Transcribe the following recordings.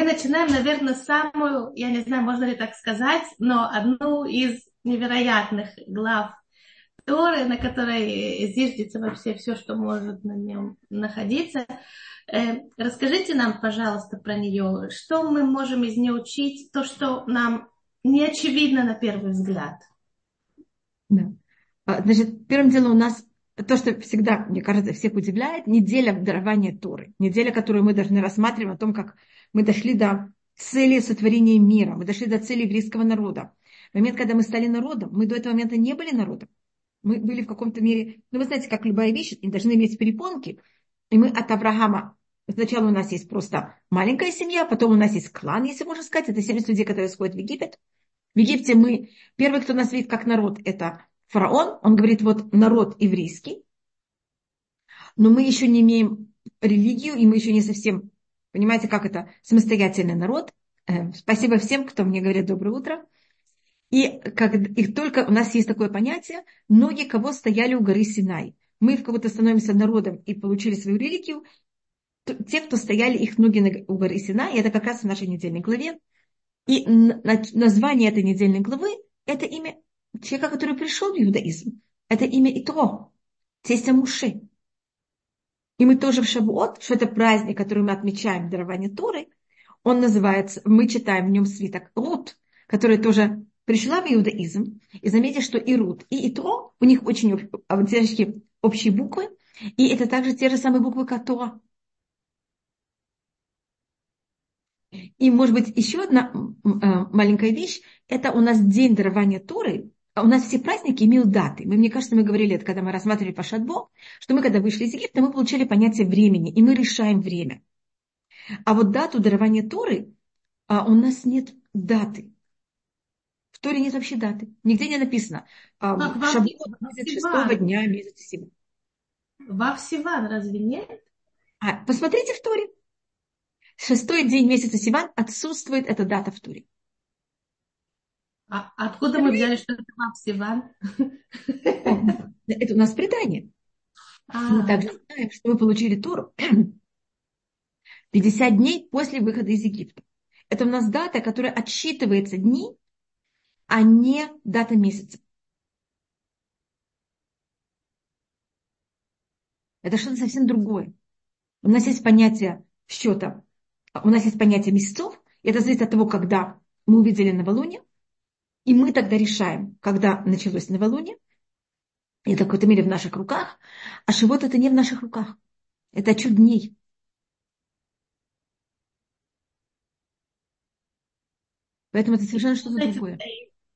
мы начинаем, наверное, самую, я не знаю, можно ли так сказать, но одну из невероятных глав Торы, на которой зиждется вообще все, что может на нем находиться. Э, расскажите нам, пожалуйста, про нее. Что мы можем из нее учить? То, что нам не очевидно на первый взгляд. Да. А, значит, первым делом у нас то, что всегда, мне кажется, всех удивляет, неделя дарования Торы. Неделя, которую мы должны рассматривать о том, как мы дошли до цели сотворения мира, мы дошли до цели еврейского народа. В момент, когда мы стали народом, мы до этого момента не были народом. Мы были в каком-то мере, ну вы знаете, как любая вещь, они должны иметь перепонки. И мы от Авраама, сначала у нас есть просто маленькая семья, потом у нас есть клан, если можно сказать, это 70 людей, которые сходят в Египет. В Египте мы, первый, кто нас видит как народ, это фараон, он говорит, вот народ еврейский, но мы еще не имеем религию, и мы еще не совсем, понимаете, как это, самостоятельный народ. Э, спасибо всем, кто мне говорит доброе утро. И, как, и только у нас есть такое понятие, ноги кого стояли у горы Синай. Мы в кого-то становимся народом и получили свою религию, те, кто стояли их ноги у горы Синай, это как раз в нашей недельной главе. И название этой недельной главы – это имя человека, который пришел в иудаизм. Это имя Итро, тестя Муши. И мы тоже в Шавуот, что это праздник, который мы отмечаем дарование Торы, он называется, мы читаем в нем свиток Рут, который тоже пришла в иудаизм, и заметьте, что и Рут, и Итро, у них очень общие, общие буквы, и это также те же самые буквы, как Тора. И, может быть, еще одна э, маленькая вещь, это у нас день дарования Торы, у нас все праздники имеют даты. Мы, мне кажется, мы говорили это, когда мы рассматривали Пашатбо, что мы, когда вышли из Египта, мы получали понятие времени, и мы решаем время. А вот дату дарования Торы а у нас нет даты. В Торе нет вообще даты. Нигде не написано. А, Шаббат, шестого дня, месяц Сиван. Во Сиван разве нет? А, посмотрите в Торе. Шестой день месяца Сиван отсутствует эта дата в Торе. А откуда мы взяли, что это Вав Сиван? Это у нас предание. Мы а. также знаем, что мы получили Тору 50 дней после выхода из Египта. Это у нас дата, которая отсчитывается дни, а не дата месяца. Это что-то совсем другое. У нас есть понятие счета, у нас есть понятие месяцев, и это зависит от того, когда мы увидели новолуние, и мы тогда решаем, когда началось новолуние, это в какой-то мере в наших руках, а живот это не в наших руках. Это чуть дней. Поэтому это совершенно что-то другое.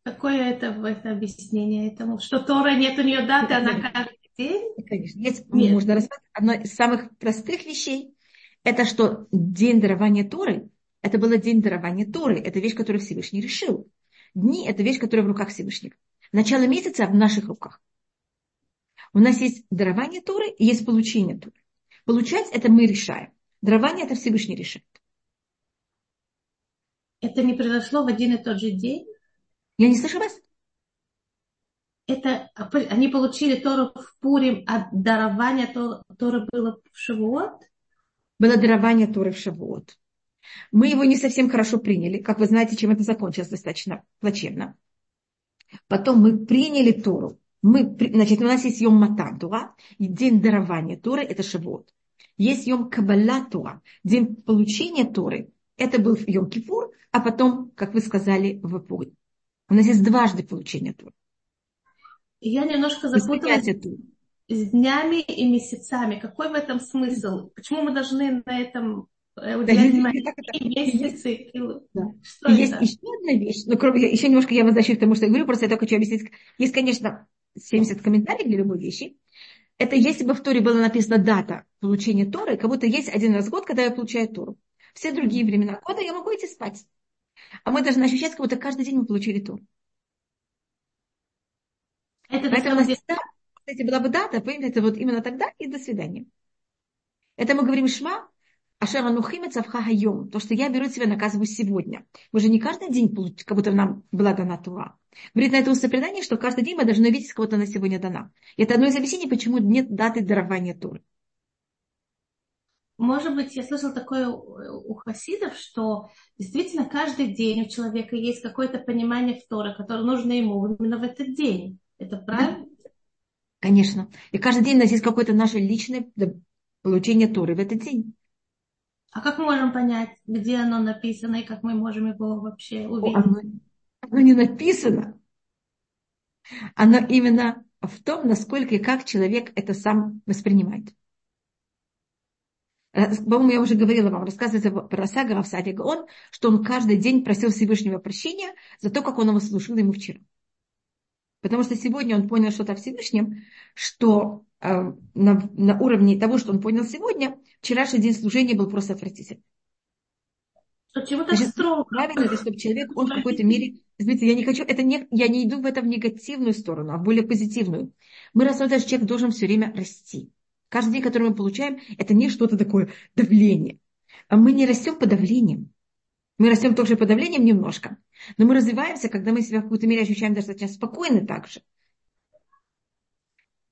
Какое это, это объяснение этому? Что Тора нет у нее даты, она каждый день? Конечно. Есть, нет. можно рассматривать. Одно из самых простых вещей, это что день дарования Торы, это был день дарования Торы. Это вещь, которую Всевышний решил. Дни – это вещь, которая в руках Всевышнего. Начало месяца в наших руках. У нас есть дарование Торы и есть получение Торы. Получать – это мы решаем. Дарование – это Всевышний решает. Это не произошло в один и тот же день? Я не слышу вас. Это, они получили Тору в Пурим, а дарование Торы было в Шавуот? Было дарование Торы в Шавуот. Мы его не совсем хорошо приняли. Как вы знаете, чем это закончилось достаточно плачевно. Потом мы приняли Тору. Мы, значит, у нас есть Йом Матан Тура, день дарования Торы, это Шавуот. Есть Йом Каббала Тура, день получения Торы, это был Йом Кипур, а потом, как вы сказали, в Пурим. У нас есть дважды получение Торы. Я немножко запуталась с днями и месяцами. Какой в этом смысл? Почему мы должны на этом Э, есть. Да. Что есть это? еще одна вещь, ну, кроме, еще немножко я возвращаюсь к тому, что я говорю, просто я только хочу объяснить. Есть, конечно, 70 комментариев для любой вещи. Это если бы в Торе была написана дата получения Торы, как будто есть один раз в год, когда я получаю Тору. Все другие времена года я могу идти спать. А мы должны ощущать, как будто каждый день мы получили Тору. Это Поэтому, кстати, была бы дата, понимаете, это вот именно тогда и до свидания. Это мы говорим Шма, Ашер анухим хайом. То, что я беру тебя, наказываю сегодня. Мы же не каждый день, как будто нам была дана Тура. Говорит на это устное предание, что каждый день мы должны видеть, кого-то на сегодня дана. И это одно из объяснений, почему нет даты дарования Туры. может быть, я слышала такое у хасидов, что действительно каждый день у человека есть какое-то понимание в Торе, которое нужно ему именно в этот день. Это правильно? Да. Конечно. И каждый день у нас есть какое-то наше личное получение Торы в этот день. А как мы можем понять, где оно написано и как мы можем его вообще увидеть? Оно, оно не написано. Оно именно в том, насколько и как человек это сам воспринимает. По-моему, я уже говорила вам, рассказывается про Сага Равсади Гаон, что он каждый день просил Всевышнего прощения за то, как он его слушал ему вчера. Потому что сегодня он понял что-то Всевышнем, что э, на, на уровне того, что он понял сегодня, вчерашний день служения был просто отвратительный. Почему-то строго. Правильно, это чтобы человек, он в какой-то мере... Смотрите, я не хочу, это не, я не иду в это в негативную сторону, а в более позитивную. Мы рассмотрим, что человек должен все время расти. Каждый день, который мы получаем, это не что-то такое давление. А мы не растем по давлением. Мы растем тоже по давлением немножко. Но мы развиваемся, когда мы себя в какой-то мере ощущаем достаточно спокойно также.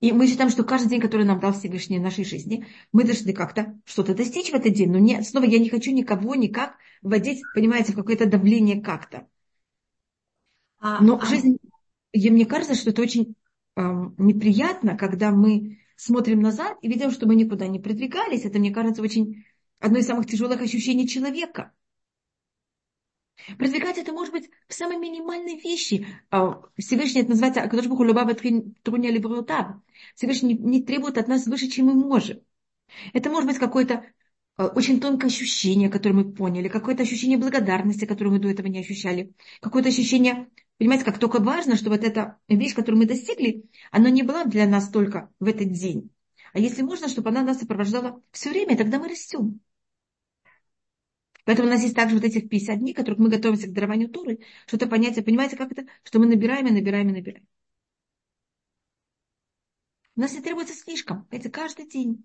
И мы считаем, что каждый день, который нам дал Всевышний в нашей жизни, мы должны как-то что-то достичь в этот день. Но не, снова я не хочу никого никак вводить, понимаете, в какое-то давление как-то. А, Но а... жизнь, и мне кажется, что это очень э, неприятно, когда мы смотрим назад и видим, что мы никуда не продвигались. Это, мне кажется, очень одно из самых тяжелых ощущений человека. Продвигать это может быть в самой минимальной вещи. А, Всевышний это называется Акадош Буху Любава Труня Либрутав. Всевышний не требует от нас выше, чем мы можем. Это может быть какое-то а, очень тонкое ощущение, которое мы поняли, какое-то ощущение благодарности, которое мы до этого не ощущали, какое-то ощущение Понимаете, как только важно, что вот эта вещь, которую мы достигли, она не была для нас только в этот день. А если можно, чтобы она нас сопровождала все время, тогда мы растем. Поэтому у нас есть также вот этих 50 дней, которых мы готовимся к дарованию Туры, что-то понятие, понимаете, как это, что мы набираем и набираем и набираем. У нас не требуется слишком, это каждый день.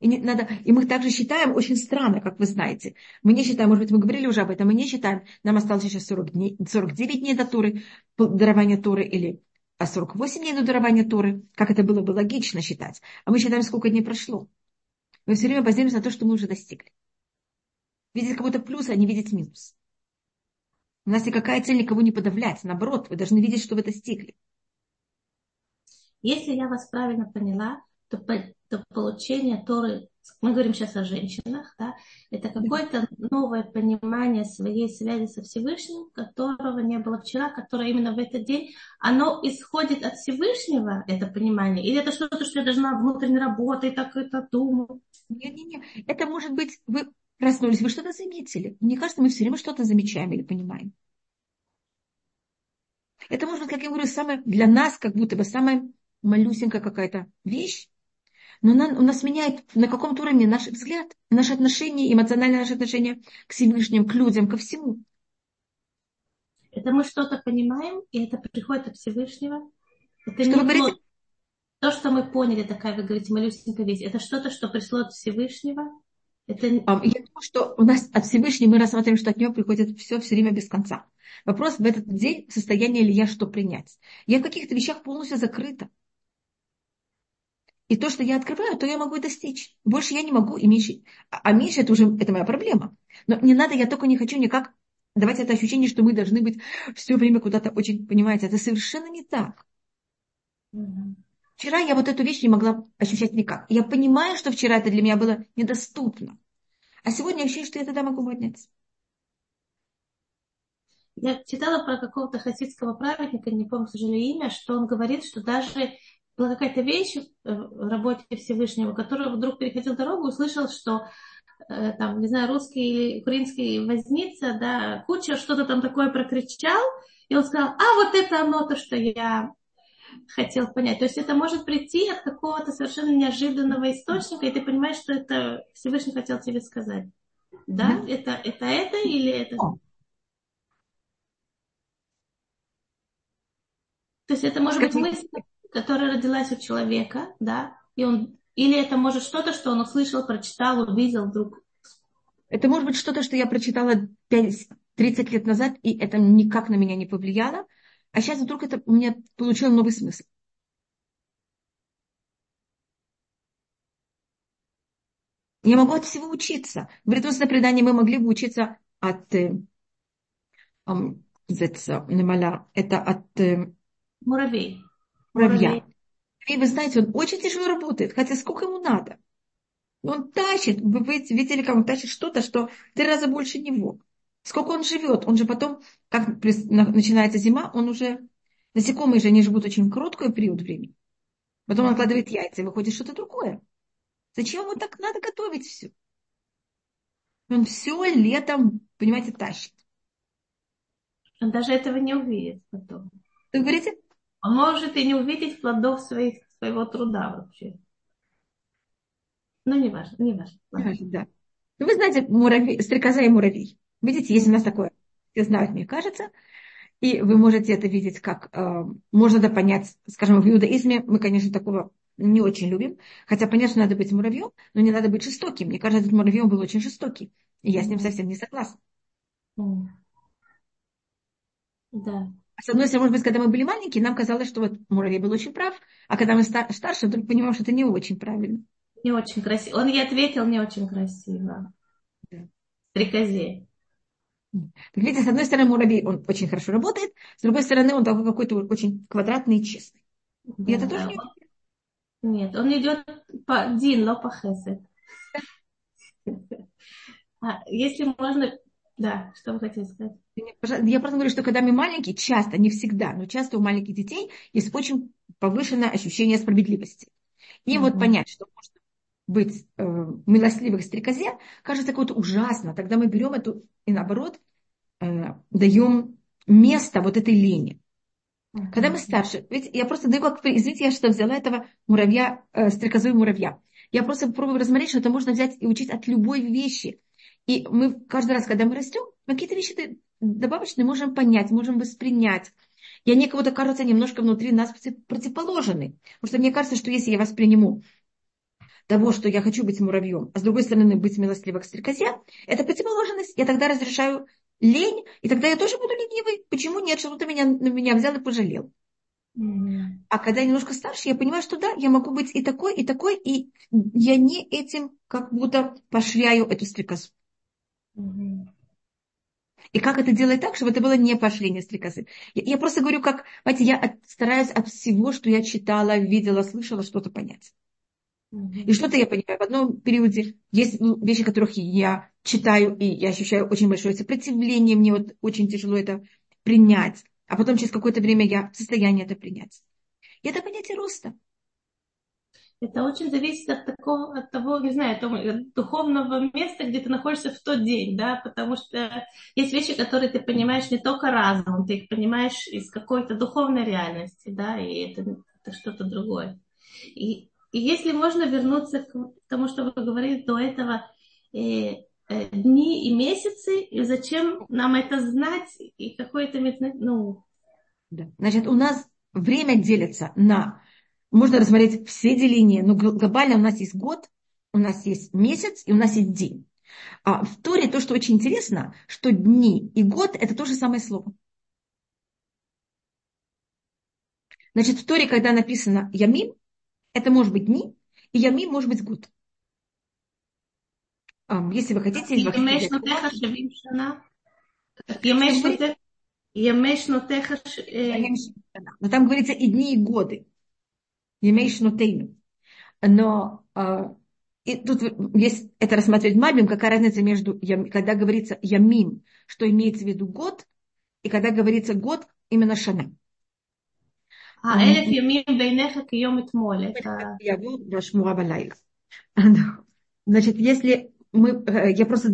И, не, надо, и мы также считаем очень странно, как вы знаете. Мы не считаем, может быть, мы говорили уже об этом, мы не считаем, нам осталось еще 40 дней, 49 дней до Туры, дарования Туры, или а 48 дней до дарования Туры, как это было бы логично считать. А мы считаем, сколько дней прошло. Мы все время базируемся на то, что мы уже достигли. Видеть будто плюс, а не видеть минус. У нас никакая цель никого не подавлять. Наоборот, вы должны видеть, что вы достигли. Если я вас правильно поняла, то то получение Торы, мы говорим сейчас о женщинах, да, это какое-то новое понимание своей связи со Всевышним, которого не было вчера, которое именно в этот день, оно исходит от Всевышнего, это понимание, или это что-то, что я должна внутренне работать, так это думаю? Не-не-не, это может быть, вы проснулись, вы что-то заметили. Мне кажется, мы все время что-то замечаем или понимаем. Это может быть, как я говорю, самое, для нас как будто бы самая малюсенькая какая-то вещь, но она, у нас меняет на каком-то уровне наш взгляд, наши отношения, эмоциональное наше отношение к Всевышним, к людям, ко всему. Это мы что-то понимаем, и это приходит от Всевышнего. Это что вы говорите? То, что мы поняли, такая, вы говорите, малюсенькая вещь, это что-то, что пришло от Всевышнего? Это... Я думаю, что у нас от Всевышнего мы рассматриваем, что от него приходит все все время без конца. Вопрос в этот день, в состоянии ли я что принять. Я в каких-то вещах полностью закрыта. И то, что я открываю, то я могу достичь. Больше я не могу, и меньше. А меньше это уже это моя проблема. Но не надо, я только не хочу никак давать это ощущение, что мы должны быть все время куда-то очень, понимаете, это совершенно не так. Вчера я вот эту вещь не могла ощущать никак. Я понимаю, что вчера это для меня было недоступно. А сегодня я ощущаю, что я тогда могу подняться. Я читала про какого-то хасидского праведника, не помню, к сожалению, имя, что он говорит, что даже была какая-то вещь в работе Всевышнего, который вдруг переходил дорогу, услышал, что э, там, не знаю, русский или украинский возница, да, куча что-то там такое прокричал, и он сказал, а вот это оно, то, что я хотел понять. То есть это может прийти от какого-то совершенно неожиданного источника, и ты понимаешь, что это Всевышний хотел тебе сказать. Да? да. Это, это это или это? То есть это может быть мысль, которая родилась у человека, да, и он, или это может что-то, что он услышал, прочитал, увидел вдруг. Это может быть что-то, что я прочитала 5, 30 лет назад, и это никак на меня не повлияло, а сейчас вдруг это у меня получило новый смысл. Я могу от всего учиться. В бредонском предании мы могли бы учиться от э, это от э, муравей. муравья. И вы знаете, он очень тяжело работает, хотя сколько ему надо. Он тащит, вы видели, как он тащит что-то, что в три раза больше него. Сколько он живет, он же потом, как начинается зима, он уже, насекомые же, они живут очень короткий период времени. Потом он откладывает яйца, и выходит что-то другое. Зачем ему так надо готовить все? Он все летом, понимаете, тащит. Он даже этого не увидит потом. Вы говорите? Он может и не увидеть плодов своих, своего труда вообще. Ну, не важно, не важно. Не важно да. Вы знаете, муравей, стрекоза и муравей. Видите, есть у нас такое, все знают, мне кажется, и вы можете это видеть, как э, можно это понять, скажем, в иудаизме мы, конечно, такого не очень любим, хотя, понятно, надо быть муравьем, но не надо быть жестоким. Мне кажется, этот муравей был очень жестокий, и я с ним совсем не согласна. Да. С одной стороны, может быть, когда мы были маленькие, нам казалось, что вот муравей был очень прав, а когда мы старше, вдруг понимаем, что это не очень правильно. Не очень красиво. Он ей ответил не очень красиво. Да. Стрекозе. Так видите, с одной стороны, муравей, он очень хорошо работает, с другой стороны, он такой какой-то очень квадратный и честный. Да, и это тоже не... Нет, он идет по Дин, но по Хесед. А, если можно да, что вы хотите сказать? Я просто говорю, что когда мы маленькие, часто, не всегда, но часто у маленьких детей есть очень повышенное ощущение справедливости. И mm-hmm. вот понять, что можно быть э, милостливых стрекозе, кажется какое-то ужасно. Тогда мы берем эту и наоборот э, даем место вот этой лени. Когда мы старше, ведь я просто даю как, извините, я что взяла этого муравья, э, стрекозу и муравья. Я просто пробую рассмотреть, что это можно взять и учить от любой вещи. И мы каждый раз, когда мы растем, какие-то вещи добавочные можем понять, можем воспринять. И они кого-то кажутся немножко внутри нас противоположны. Потому что мне кажется, что если я восприниму того, что я хочу быть муравьем, а с другой стороны быть милостливой к стрекозе, это противоположность. Я тогда разрешаю лень, и тогда я тоже буду ленивый. Почему нет? Что кто-то меня, на меня взял и пожалел. Mm-hmm. А когда я немножко старше, я понимаю, что да, я могу быть и такой, и такой, и я не этим как будто пошвяю эту стрекозу. И как это делать так, чтобы это было не пошление стрекозы? Я, я просто говорю, как, знаете, я от, стараюсь от всего, что я читала, видела, слышала, что-то понять. И что-то я понимаю. В одном периоде есть вещи, которых я читаю, и я ощущаю очень большое сопротивление, мне вот очень тяжело это принять. А потом через какое-то время я в состоянии это принять. И это понятие роста. Это очень зависит от такого, от того, не знаю, того, духовного места, где ты находишься в тот день, да, потому что есть вещи, которые ты понимаешь не только разумом, ты их понимаешь из какой-то духовной реальности, да, и это, это что-то другое. И, и если можно вернуться к тому, что вы говорили до этого, э, э, дни и месяцы, и зачем нам это знать, и какое-то, ну... Да. Значит, у нас время делится на можно рассмотреть все деления, но глобально у нас есть год, у нас есть месяц и у нас есть день. А в Торе то, что очень интересно, что дни и год – это то же самое слово. Значит, в Торе, когда написано «ямим», это может быть дни, и «ямим» может быть год. Если вы хотите... Но там говорится и дни, и годы. Емейшнутейну. Но э, и тут есть это рассматривать мабим, какая разница между, когда говорится ямим, что имеется в виду год, и когда говорится год, именно шана. А, элеф ямим бейнеха кием этмоль. Значит, если мы, я просто,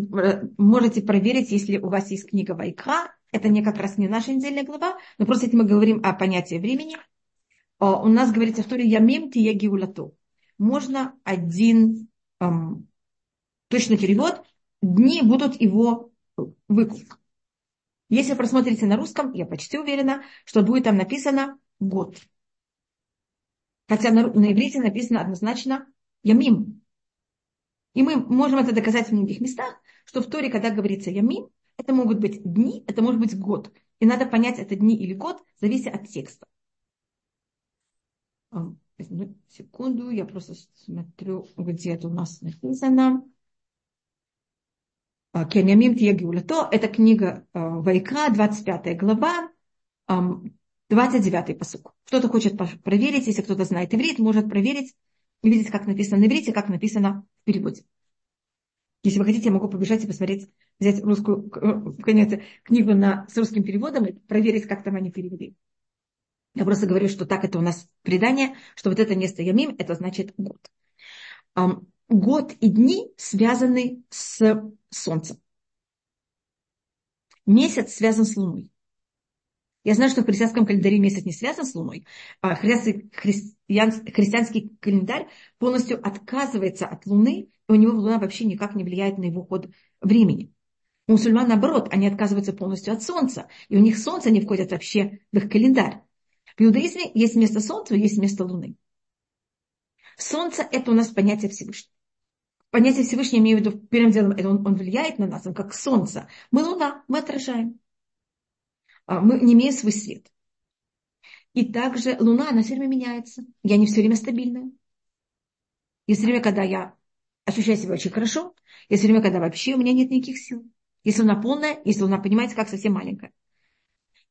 можете проверить, если у вас есть книга Вайкра, это не как раз не наша недельная глава, но просто если мы говорим о понятии времени, а, у нас говорится в Торе «Ямим тия геулату». Можно один эм, точный перевод, дни будут его выкуп. Если просмотрите на русском, я почти уверена, что будет там написано год. Хотя на, на иврите написано однозначно ямим. И мы можем это доказать в многих местах, что в Торе, когда говорится ямим, это могут быть дни, это может быть год. И надо понять, это дни или год, зависит от текста. Секунду, я просто смотрю, где это у нас написано. Кенямим Тьягюлато. Это книга Вайкра, 25 глава, 29 посук. Кто-то хочет проверить, если кто-то знает иврит, может проверить и видеть, как написано на иврите, как написано в переводе. Если вы хотите, я могу побежать и посмотреть, взять русскую конечно, книгу на, с русским переводом и проверить, как там они перевели. Я просто говорю, что так это у нас предание, что вот это место Ямим, это значит год. Год и дни связаны с Солнцем. Месяц связан с Луной. Я знаю, что в христианском календаре месяц не связан с Луной. А христианский, христианский календарь полностью отказывается от Луны, и у него Луна вообще никак не влияет на его ход времени. У мусульман, наоборот, они отказываются полностью от Солнца, и у них Солнце не входит вообще в их календарь. В иудаизме есть место Солнца, есть место Луны. Солнце – это у нас понятие Всевышнего. Понятие Всевышнего, я имею в виду, первым делом, это он, он влияет на нас, он как Солнце. Мы Луна, мы отражаем. А, мы не имеем свой свет. И также Луна, она все время меняется. Я не все время стабильная. Есть время, когда я ощущаю себя очень хорошо. Есть время, когда вообще у меня нет никаких сил. Если Луна полная, если Луна, понимаете, как совсем маленькая.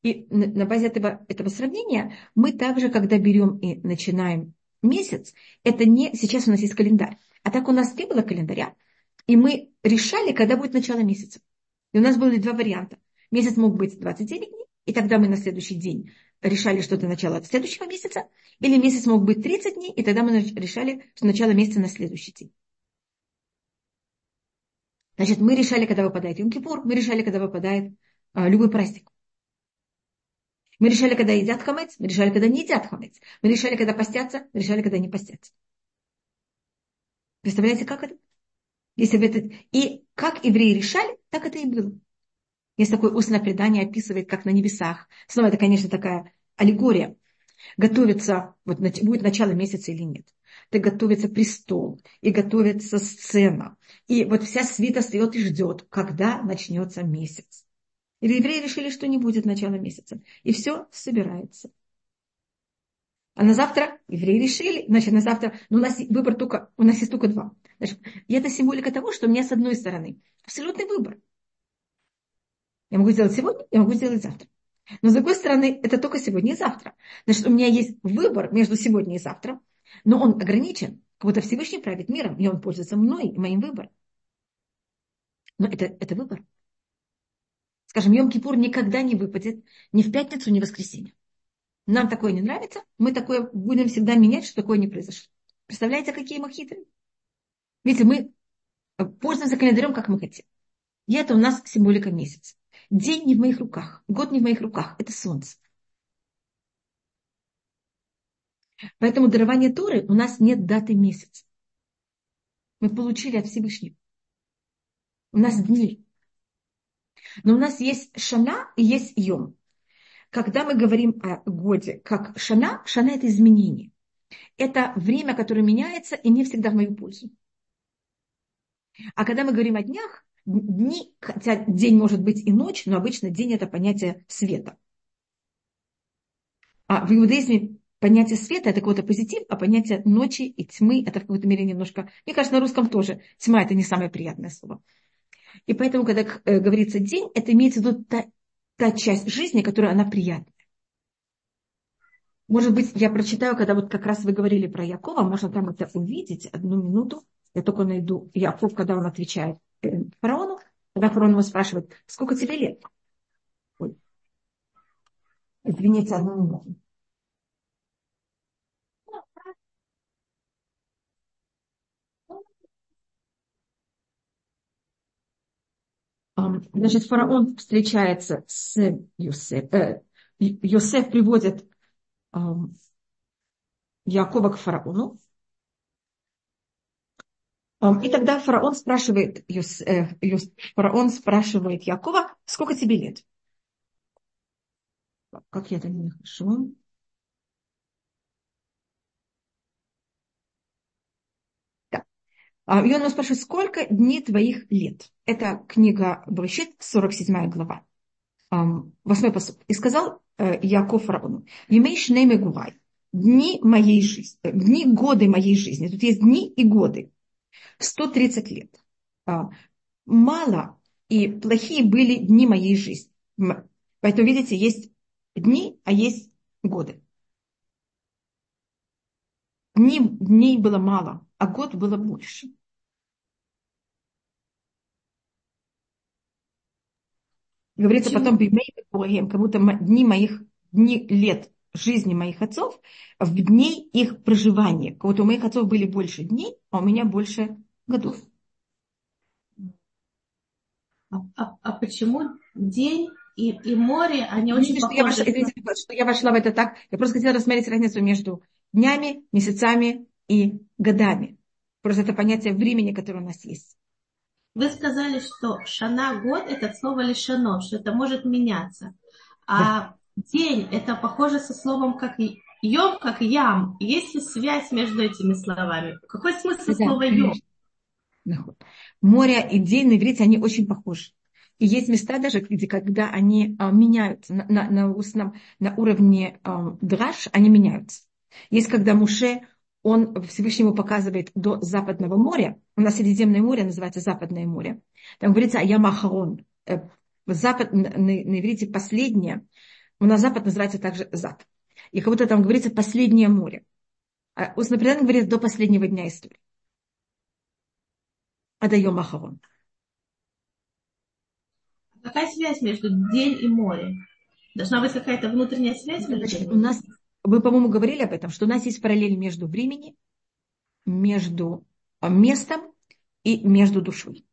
И на базе этого, этого сравнения мы также, когда берем и начинаем месяц, это не сейчас у нас есть календарь. А так у нас не было календаря. И мы решали, когда будет начало месяца. И у нас были два варианта. Месяц мог быть 29 дней, и тогда мы на следующий день решали, что это начало следующего месяца, или месяц мог быть 30 дней, и тогда мы решали, что начало месяца на следующий день. Значит, мы решали, когда выпадает Йом-Кипур, мы решали, когда выпадает а, любой праздник. Мы решали, когда едят хамец, мы решали, когда не едят хамец. Мы решали, когда постятся, мы решали, когда не постятся. Представляете, как это? Если это... И как евреи решали, так это и было. Есть такое устное предание, описывает, как на небесах. Снова это, конечно, такая аллегория. Готовится, вот будет начало месяца или нет. Это готовится престол, и готовится сцена. И вот вся свита стоит и ждет, когда начнется месяц. И евреи решили, что не будет начала месяца. И все собирается. А на завтра евреи решили, значит, на завтра, ну, у нас выбор только, у нас есть только два. Значит, и это символика того, что у меня с одной стороны абсолютный выбор. Я могу сделать сегодня, я могу сделать завтра. Но с другой стороны, это только сегодня и завтра. Значит, у меня есть выбор между сегодня и завтра, но он ограничен. Как будто Всевышний правит миром, и он пользуется мной и моим выбором. Но это, это выбор. Скажем, Йом-Кипур никогда не выпадет ни в пятницу, ни в воскресенье. Нам такое не нравится, мы такое будем всегда менять, что такое не произошло. Представляете, какие мы хитрые? Видите, мы пользуемся календарем, как мы хотим. И это у нас символика месяца. День не в моих руках, год не в моих руках, это солнце. Поэтому дарование Торы у нас нет даты месяца. Мы получили от Всевышнего. У нас дни. Но у нас есть шана и есть йом. Когда мы говорим о годе как шана, шана это изменение. Это время, которое меняется и не всегда в мою пользу. А когда мы говорим о днях, дни, хотя день может быть и ночь, но обычно день это понятие света. А в иудаизме понятие света это какой-то позитив, а понятие ночи и тьмы это в какой-то мере немножко, мне кажется, на русском тоже тьма это не самое приятное слово. И поэтому, когда э, говорится день, это имеется в виду та, та часть жизни, которая она приятная. Может быть, я прочитаю, когда вот как раз вы говорили про Якова, можно там это увидеть, одну минуту. Я только найду Яков, когда он отвечает фараону, когда фараон его спрашивает, сколько тебе лет? Ой. Извините, одну минуту. Значит, фараон встречается с Йосеф. Э, приводит Якова к фараону. И тогда фараон спрашивает, э, фараон спрашивает Якова, сколько тебе лет? Как я это не нахожу? А, и он спрашивает, сколько дней твоих лет? Это книга Брышит, 47 глава, восьмой посуд. И сказал э, Яков фараону, «Емейш нейме гувай, дни моей жизни, э, дни, годы моей жизни». Тут есть дни и годы. 130 лет. А, мало и плохие были дни моей жизни. Поэтому, видите, есть дни, а есть годы. Дней, дней было мало, а год было больше. Говорится Почему? потом, как будто дни моих, дни лет жизни моих отцов, в дней их проживания. Будто у моих отцов были больше дней, а у меня больше годов. А, а, а почему день и, и море, они очень Видите, похожи? Что я, вошла, что я вошла в это так. Я просто хотела рассмотреть разницу между днями, месяцами и годами. Просто это понятие времени, которое у нас есть. Вы сказали, что шана год это слово лишено, что это может меняться. А да. День это похоже со словом как йом, как ям. Есть ли связь между этими словами? Какой смысл да, слова йом? Море и день на иврите, они очень похожи. И есть места даже, где когда они а, меняются на, на, на, устном, на уровне а, драж, они меняются. Есть когда Муше, он Всевышнему показывает до Западного моря, у нас Средиземное море называется Западное море, там говорится Аямахарон, э, запад, на, на иврите последнее, у нас Запад называется также Зад. И как будто там говорится последнее море. А устно предание говорит до последнего дня истории. Адаем Ахарон. Какая связь между день и море? Должна быть какая-то внутренняя связь между Значит, У нас, вы, по-моему, говорили об этом, что у нас есть параллель между временем, между а, местом и между душой.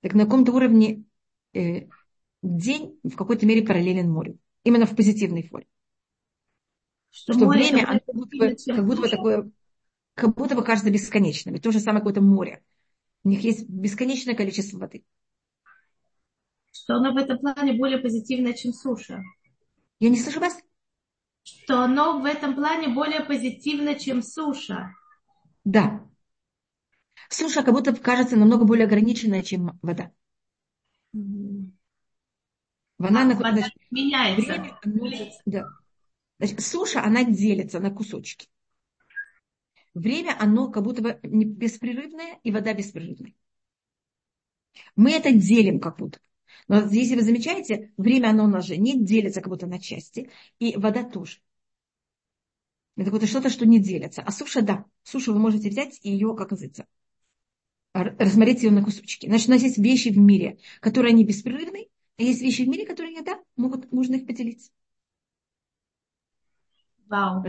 Так на каком-то уровне э, день в какой-то мере параллелен морю. Именно в позитивной форме. Что, что время, оно как будто, бы, как будто бы такое, как будто бы кажется бесконечным. И то же самое какое-то море. У них есть бесконечное количество воды что оно в этом плане более позитивное, чем суша. Я не слышу вас. Что оно в этом плане более позитивно, чем суша. Да. Суша как будто кажется намного более ограниченная, чем вода. Mm-hmm. Вода, а, на, вода значит, меняется. Время, оно, да. Значит, суша, она делится на кусочки. Время, оно как будто бы беспрерывное, и вода беспрерывная. Мы это делим как будто. Но если вы замечаете, время оно у нас же не делится как будто на части, и вода тоже. Это какое-то что-то, что не делится. А суша, да. Сушу вы можете взять и ее, как называется, рассмотреть ее на кусочки. Значит, у нас есть вещи в мире, которые не беспрерывны, а есть вещи в мире, которые, да, могут, можно их поделить. Вау.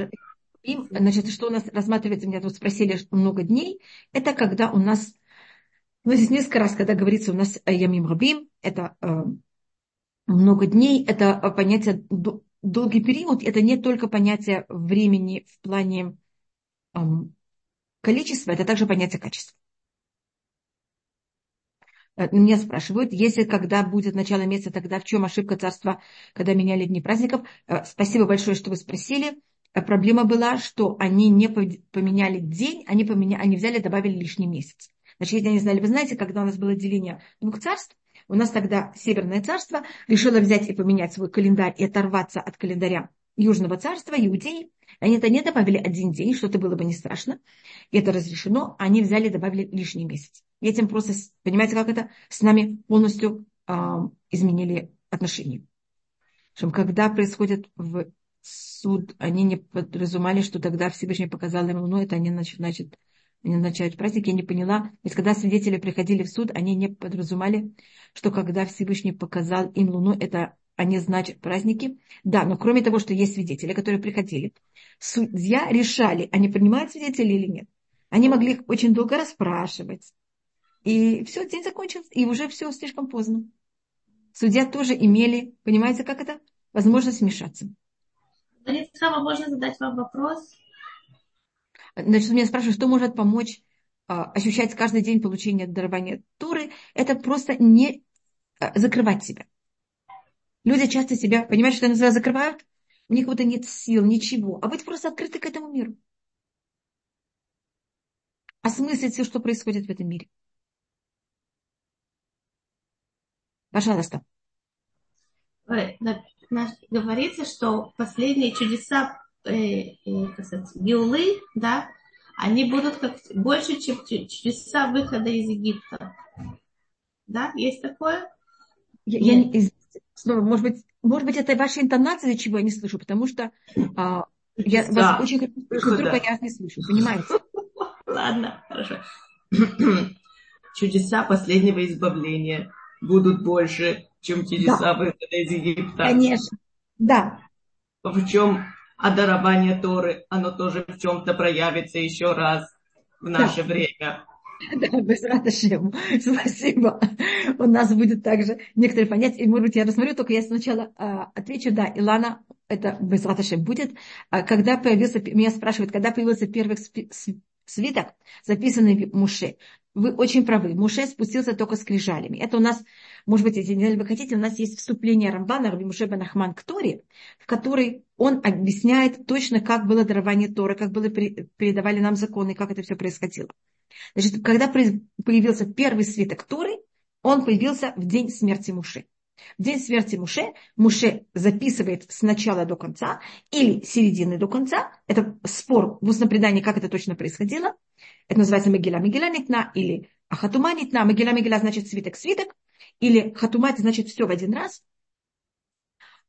И, значит, что у нас рассматривается, меня тут спросили много дней, это когда у нас но здесь несколько раз, когда говорится у нас Ямим Рабим, это э, много дней, это понятие долгий период, это не только понятие времени в плане э, количества, это также понятие качества. Э, меня спрашивают, если когда будет начало месяца, тогда в чем ошибка царства, когда меняли дни праздников? Э, спасибо большое, что вы спросили. Э, проблема была, что они не поменяли день, они, поменяли, они взяли, добавили лишний месяц. Значит, я не знали, вы знаете, когда у нас было деление двух царств, у нас тогда Северное царство решило взять и поменять свой календарь и оторваться от календаря Южного царства, Иудеи. Они это не добавили один день, что-то было бы не страшно. Это разрешено. Они взяли и добавили лишний месяц. И этим просто, понимаете, как это с нами полностью э, изменили отношения. Что когда происходит в суд, они не подразумали, что тогда Всевышний показал им луну, это они, значит они начинают праздник, я не поняла. Ведь когда свидетели приходили в суд, они не подразумали, что когда Всевышний показал им луну, это они значат праздники. Да, но кроме того, что есть свидетели, которые приходили, судья решали, они принимают свидетелей или нет. Они могли их очень долго расспрашивать. И все, день закончился, и уже все слишком поздно. Судья тоже имели, понимаете, как это? Возможность вмешаться. Даниэль, можно задать вам вопрос? Значит, меня спрашивают, что может помочь а, ощущать каждый день получение дарования Туры. Это просто не а, закрывать себя. Люди часто себя, понимаете, что они себя закрывают? У них вот нет сил, ничего. А быть просто открыты к этому миру. Осмыслить все, что происходит в этом мире. Пожалуйста. Говорится, что последние чудеса э, э, как сказать, геулы, да, они будут как больше, чем чудеса выхода из Египта. Да, есть такое? Я, я снова, может быть, может быть, это ваша интонация, чего я не слышу, потому что а, я вас очень хорошо слышу, вдруг я не слышу, понимаете? Ладно, хорошо. Чудеса последнего избавления будут больше, чем чудеса да. выхода из Египта. Конечно, да. В чем одарование Торы, оно тоже в чем-то проявится еще раз в наше да. время. Да, без. Спасибо. У нас будет также некоторые понятия. И, может быть, я рассмотрю, только я сначала а, отвечу. Да, Илана, это без будет. А, когда появился, меня спрашивают, когда появился первый свиток, записанный в Муше. Вы очень правы. Муше спустился только с крижалями. Это у нас, может быть, если вы хотите, у нас есть вступление Рамбана, Раби Муше Бенахман к Торе, в которой он объясняет точно, как было дарование Торы, как было передавали нам законы, как это все происходило. Значит, когда появился первый свиток Торы, он появился в день смерти Муше. В день смерти Муше Муше записывает с начала до конца или середины до конца. Это спор в устном предании, как это точно происходило. Это называется Мегила Мегила Нитна или Ахатума Нитна. Мегила Мегила значит свиток-свиток. Или Хатума это значит все в один раз.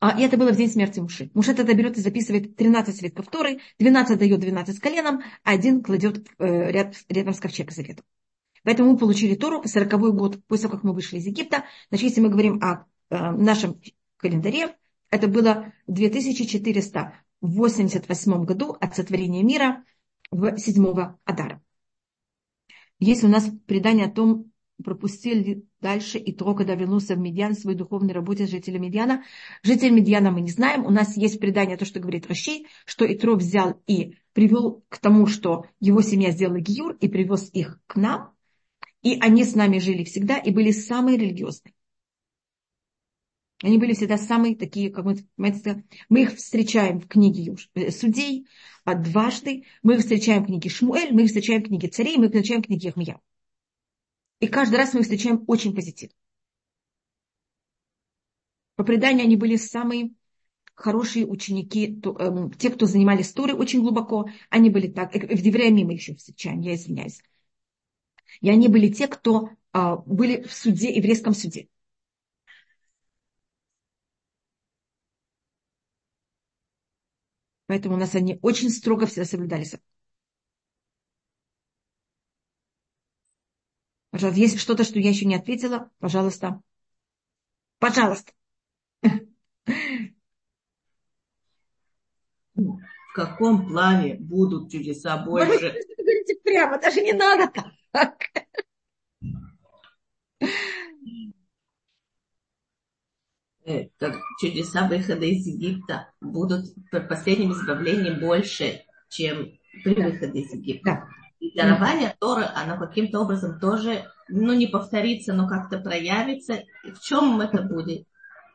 А, и это было в день смерти Муши. Муше тогда берет и записывает 13 свитков Торы, 12 дает 12 коленам, а один кладет э, ряд, рядом с ковчегом завета. Поэтому мы получили Тору по 40 год после того, как мы вышли из Египта. Значит, если мы говорим о э, нашем календаре, это было в 2488 году от сотворения мира в 7 Адара. Есть у нас предание о том, пропустили дальше и Тро, когда вернулся в Медьян в своей духовной работе с жителем Медьяна. Житель Медьяна мы не знаем. У нас есть предание, то, что говорит Раши, что Итро взял и привел к тому, что его семья сделала гиюр и привез их к нам. И они с нами жили всегда и были самые религиозные. Они были всегда самые такие, как мы, мы их встречаем в книге э, судей, дважды мы их встречаем в книге Шмуэль, мы их встречаем в книге царей, мы их встречаем в книге Ахмия. И каждый раз мы встречаем очень позитивно. По преданию они были самые хорошие ученики, то, э, те, кто занимались Торой очень глубоко, они были так, в Девреями мы еще встречаем, я извиняюсь. И они были те, кто э, были в суде, еврейском суде. Поэтому у нас они очень строго всегда соблюдались. Пожалуйста, есть что-то, что я еще не ответила, пожалуйста. Пожалуйста. В каком плане будут чудеса больше? Говорите прямо, даже не надо так. Э, как чудеса выхода из Египта будут по последним избавлением больше, чем при выходе из Египта. Да. И дарование Торы, оно каким-то образом тоже, ну, не повторится, но как-то проявится. В чем это будет?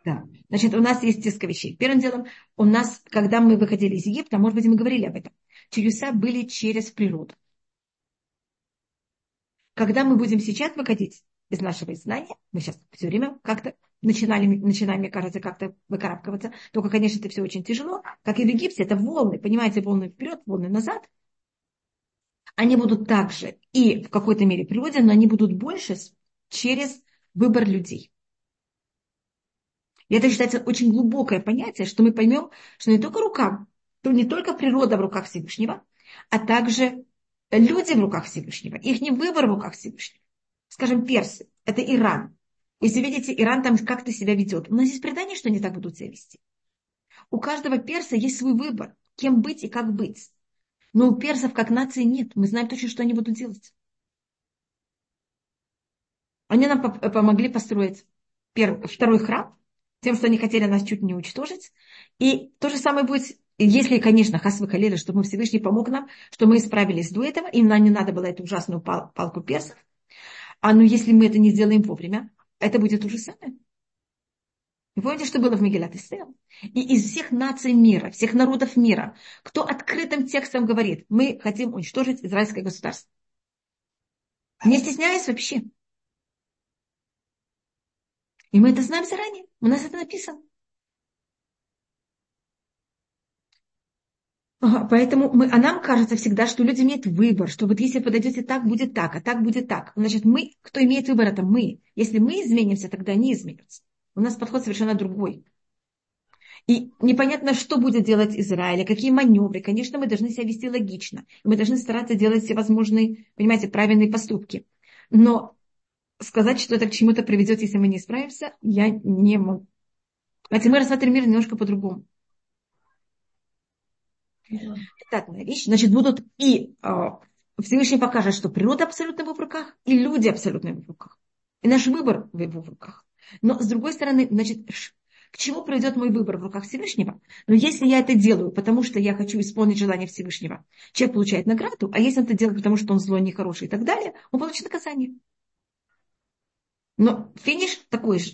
Да. Значит, у нас есть несколько вещей. Первым делом, у нас, когда мы выходили из Египта, может быть, мы говорили об этом, чудеса были через природу. Когда мы будем сейчас выходить из нашего знания, мы сейчас все время как-то начинали, начинаем, мне кажется, как-то выкарабкиваться, только, конечно, это все очень тяжело, как и в Египте, это волны, понимаете, волны вперед, волны назад – они будут также и в какой-то мере природе, но они будут больше через выбор людей. И это считается очень глубокое понятие, что мы поймем, что не только рука, то не только природа в руках Всевышнего, а также люди в руках Всевышнего, их не выбор в руках Всевышнего. Скажем, персы, это Иран. Если видите, Иран там как-то себя ведет. У нас есть предание, что они так будут себя вести. У каждого перса есть свой выбор, кем быть и как быть. Но у персов как нации нет. Мы знаем точно, что они будут делать. Они нам помогли построить первый, второй храм, тем, что они хотели нас чуть не уничтожить. И то же самое будет, если, конечно, Хасвы Халили, чтобы Всевышний помог нам, что мы исправились до этого, и нам не надо было эту ужасную пал, палку персов. А ну, если мы это не сделаем вовремя, это будет то же самое. Вы помните, что было в Мегилат Эстер? И из всех наций мира, всех народов мира, кто открытым текстом говорит, мы хотим уничтожить израильское государство. Не стесняясь вообще. И мы это знаем заранее. У нас это написано. Поэтому мы, а нам кажется всегда, что люди имеют выбор, что вот если подойдете так, будет так, а так будет так. Значит, мы, кто имеет выбор, это мы. Если мы изменимся, тогда они изменятся. У нас подход совершенно другой. И непонятно, что будет делать Израиль, какие маневры. Конечно, мы должны себя вести логично. Мы должны стараться делать все возможные, понимаете, правильные поступки. Но сказать, что это к чему-то приведет, если мы не справимся, я не могу. Хотя мы рассматриваем мир немножко по-другому. Это вещь. Значит, будут и э, Всевышний покажет, что природа абсолютно в руках, и люди абсолютно в руках. И наш выбор в его руках. Но с другой стороны, значит, к чему приведет мой выбор в руках Всевышнего? Но если я это делаю, потому что я хочу исполнить желание Всевышнего, человек получает награду, а если он это делает, потому что он злой, нехороший и так далее, он получит наказание. Но финиш такой же.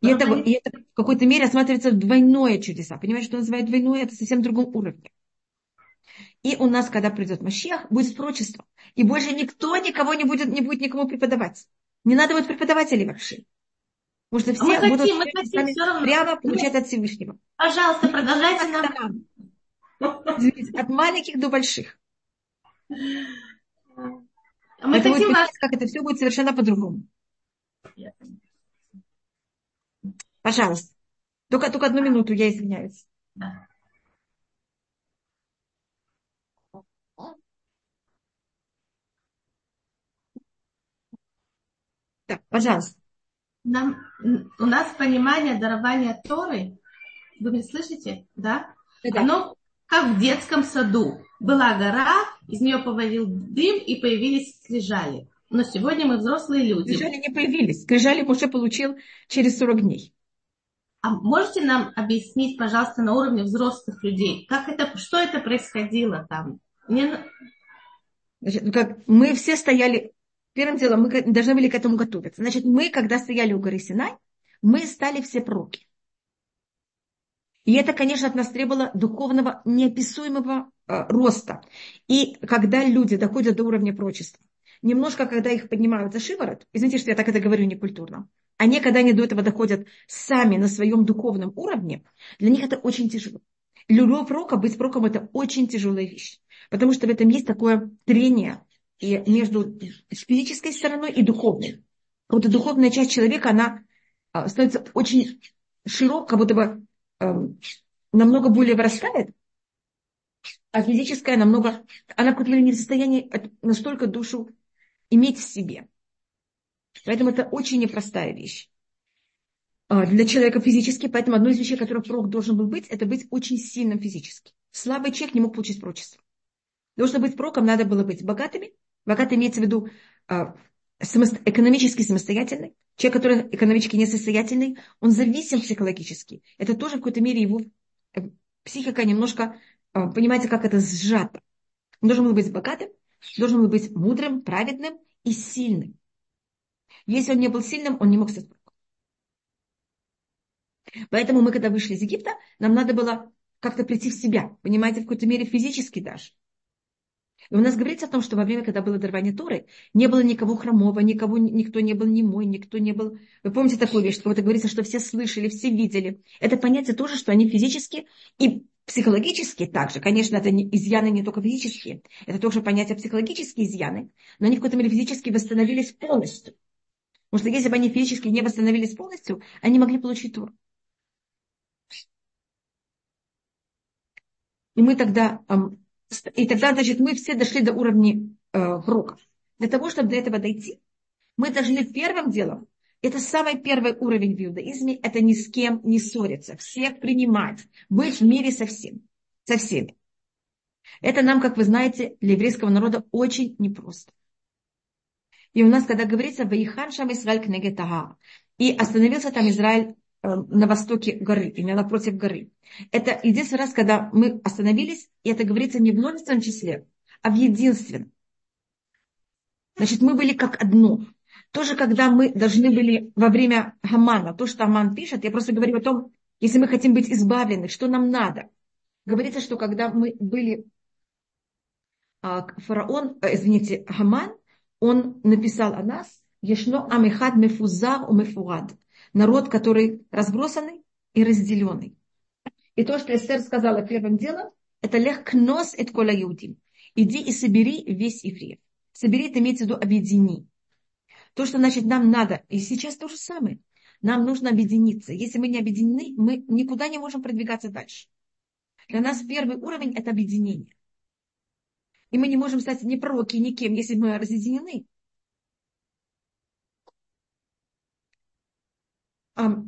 И это, и это в какой-то мере осматривается двойное чудеса. Понимаете, что называют двойное? Это совсем другом уровне. И у нас, когда придет Машех, будет прочество. И больше никто никого не будет, не будет никому преподавать. Не надо будет преподавателей вообще. Потому что все мы будут хотим, мы хотим все равно. прямо получать от Всевышнего. Пожалуйста, продолжайте нам. От маленьких до больших. Мы это хотим будет, вас... как это все будет совершенно по-другому. Пожалуйста. Только, только одну минуту, я извиняюсь. Да. Так, пожалуйста нам, у нас понимание дарования Торы, вы меня слышите, да? да. Оно как в детском саду. Была гора, из нее повалил дым и появились скрижали. Но сегодня мы взрослые люди. Скрижали не появились. Скрижали уже получил через 40 дней. А можете нам объяснить, пожалуйста, на уровне взрослых людей, как это, что это происходило там? Мне... Значит, ну как, мы все стояли Первым делом мы должны были к этому готовиться. Значит, мы, когда стояли у горы Синай, мы стали все пророки. И это, конечно, от нас требовало духовного неописуемого э, роста. И когда люди доходят до уровня прочества, немножко, когда их поднимают за шиворот, извините, что я так это говорю некультурно, они, когда они до этого доходят сами на своем духовном уровне, для них это очень тяжело. Любого пророка, быть пророком, это очень тяжелая вещь. Потому что в этом есть такое трение и между физической стороной и духовной. Как будто духовная часть человека, она а, становится очень широкой, как будто бы эм, намного более вырастает, а физическая намного, она в какой-то мере не в состоянии настолько душу иметь в себе. Поэтому это очень непростая вещь а, для человека физически. Поэтому одно из вещей, которое пророк должен был быть, это быть очень сильным физически. Слабый человек не мог получить того, чтобы быть пророком, надо было быть богатыми, Богатый имеется в виду а, экономически самостоятельный. Человек, который экономически несостоятельный, он зависим психологически. Это тоже в какой-то мере его э, психика немножко, а, понимаете, как это сжато. Он должен был быть богатым, должен был быть мудрым, праведным и сильным. Если он не был сильным, он не мог стать пророком. Поэтому мы, когда вышли из Египта, нам надо было как-то прийти в себя, понимаете, в какой-то мере физически даже. И у нас говорится о том, что во время, когда было дарование Торы, не было никого хромого, никого, никто не был немой, никто не был... Вы помните такую вещь, что это говорится, что все слышали, все видели. Это понятие тоже, что они физически и психологически также. Конечно, это не, изъяны не только физические. Это тоже понятие психологические изъяны. Но они в какой-то мере физически восстановились полностью. Потому что если бы они физически не восстановились полностью, они могли получить Тору. И мы тогда и тогда, значит, мы все дошли до уровня э, пророков. Для того, чтобы до этого дойти, мы должны первым делом, это самый первый уровень в иудаизме, это ни с кем не ссориться, всех принимать, быть в мире со всем, со всеми. Это нам, как вы знаете, для еврейского народа очень непросто. И у нас, когда говорится «Ваихан шам Исраиль кнегетага», и остановился там Израиль на востоке горы, именно напротив горы. Это единственный раз, когда мы остановились, и это говорится не в множественном числе, а в единственном. Значит, мы были как одно. Тоже, когда мы должны были во время Хамана, то, что Аман пишет, я просто говорю о том, если мы хотим быть избавлены, что нам надо. Говорится, что когда мы были, а, фараон, э, извините, Хаман, он написал о нас, Ешно амихад мефузар у мефурад народ, который разбросанный и разделенный. И то, что Эстер сказала первым делом, это легкнос et кола иудим. Иди и собери весь евреев. Собери, это имеется в виду объедини. То, что значит нам надо, и сейчас то же самое. Нам нужно объединиться. Если мы не объединены, мы никуда не можем продвигаться дальше. Для нас первый уровень – это объединение. И мы не можем стать ни пророки, ни кем, если мы разъединены.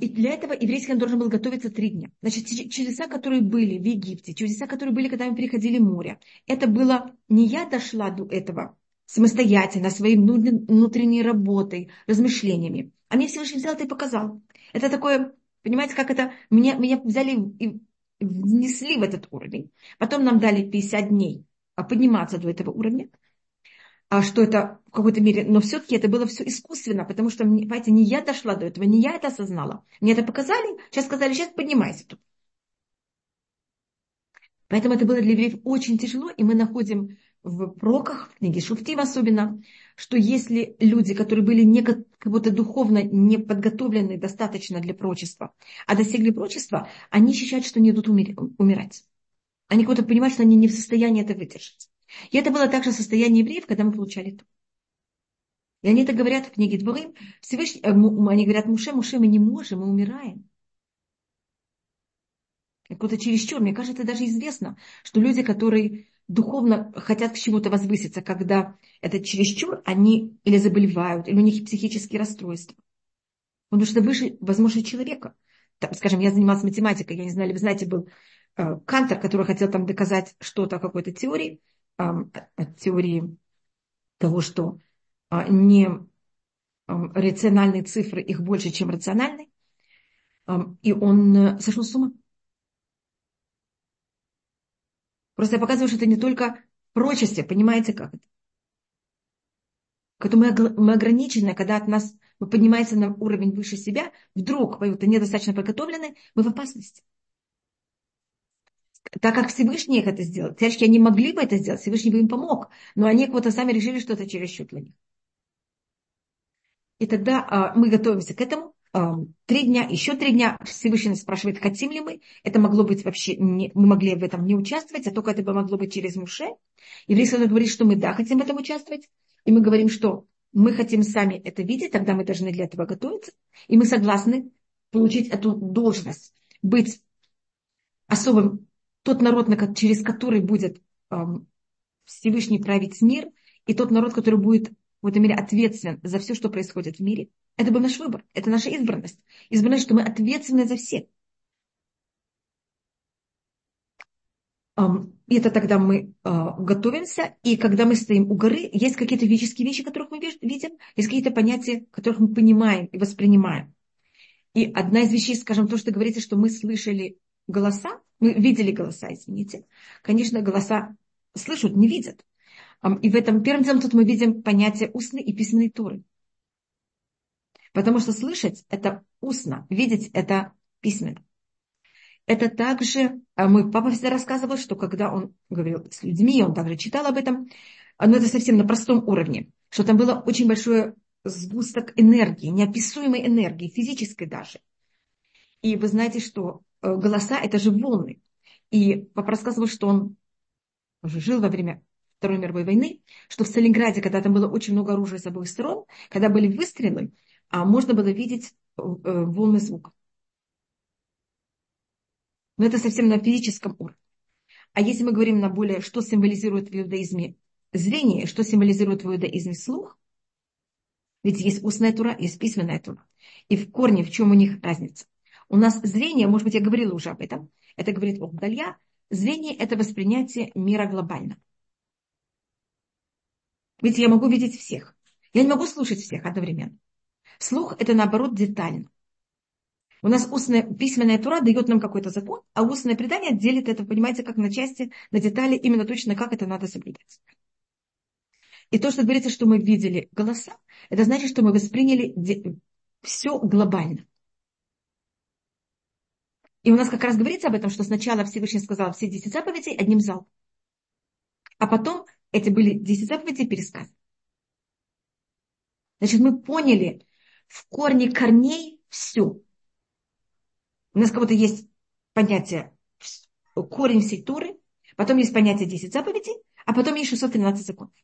И для этого еврейский народ должен был готовиться три дня. Значит, чудеса, которые были в Египте, чудеса, которые были, когда мы переходили море, это было не я дошла до этого самостоятельно, своей внутренней работой, размышлениями. А мне Всевышний взял это и показал. Это такое, понимаете, как это, меня, меня взяли и внесли в этот уровень. Потом нам дали 50 дней а подниматься до этого уровня что это в какой-то мере, но все-таки это было все искусственно, потому что, понимаете, не я дошла до этого, не я это осознала. Мне это показали, сейчас сказали, сейчас поднимайся тут. Поэтому это было для евреев очень тяжело, и мы находим в проках, в книге Шуфтим особенно, что если люди, которые были не, как будто духовно не подготовлены достаточно для прочества, а достигли прочества, они ощущают, что не идут умирать. Они как будто понимают, что они не в состоянии это выдержать. И это было также состояние евреев, когда мы получали то. И они это говорят в книге Дворим. Всевышний, э, они говорят, Муше, Муше, мы не можем, мы умираем. Как-то чересчур. Мне кажется, это даже известно, что люди, которые духовно хотят к чему-то возвыситься, когда это чересчур, они или заболевают, или у них психические расстройства. Потому что выше возможность человека. Там, скажем, я занималась математикой, я не знаю, вы знаете, был э, Кантор, который хотел там доказать что-то какой-то теории, от теории того, что а, не рациональные цифры, их больше, чем рациональные. И он э, сошел с ума. Просто я показываю, что это не только прочести, понимаете, как это? Когда мы ограничены, когда от нас мы поднимаемся на уровень выше себя, вдруг мы недостаточно подготовлены, мы в опасности так как Всевышний их это сделал. Теоретически они могли бы это сделать, Всевышний бы им помог, но они как-то сами решили, что это чересчур для них. И тогда а, мы готовимся к этому. А, три дня, еще три дня Всевышний нас спрашивает, хотим ли мы. Это могло быть вообще, не, мы могли в этом не участвовать, а только это бы могло быть через Муше. Еврейский народ говорит, что мы да, хотим в этом участвовать. И мы говорим, что мы хотим сами это видеть, тогда мы должны для этого готовиться. И мы согласны получить эту должность, быть особым тот народ, через который будет Всевышний править мир, и тот народ, который будет в этом мире ответственен за все, что происходит в мире, это был наш выбор, это наша избранность. Избранность, что мы ответственны за всех. И это тогда мы а, готовимся, и когда мы стоим у горы, есть какие-то физические вещи, которых мы видим, есть какие-то понятия, которых мы понимаем и воспринимаем. И одна из вещей, скажем, то, что говорится, что мы слышали голоса, мы видели голоса, извините. Конечно, голоса слышат, не видят. И в этом первым делом тут мы видим понятие устной и письменной туры. Потому что слышать – это устно, видеть – это письменно. Это также, а мой папа всегда рассказывал, что когда он говорил с людьми, он также читал об этом, но это совсем на простом уровне, что там было очень большое сгусток энергии, неописуемой энергии, физической даже. И вы знаете, что голоса – это же волны. И папа рассказывал, что он уже жил во время Второй мировой войны, что в Сталинграде, когда там было очень много оружия с обоих сторон, когда были выстрелы, а можно было видеть э, волны звука. Но это совсем на физическом уровне. А если мы говорим на более, что символизирует в иудаизме зрение, что символизирует в иудаизме слух, ведь есть устная тура, есть письменная тура. И в корне в чем у них разница? У нас зрение, может быть, я говорила уже об этом, это говорит о Далья, зрение – это воспринятие мира глобально. Ведь я могу видеть всех. Я не могу слушать всех одновременно. Слух – это, наоборот, детально. У нас устная письменная тура дает нам какой-то закон, а устное предание делит это, понимаете, как на части, на детали, именно точно как это надо соблюдать. И то, что говорится, что мы видели голоса, это значит, что мы восприняли все глобально. И у нас как раз говорится об этом, что сначала Всевышний сказал все десять заповедей одним залпом. А потом эти были десять заповедей пересказаны. Значит, мы поняли в корне корней все. У нас будто есть понятие корень всей Туры, потом есть понятие 10 заповедей, а потом есть 613 законов.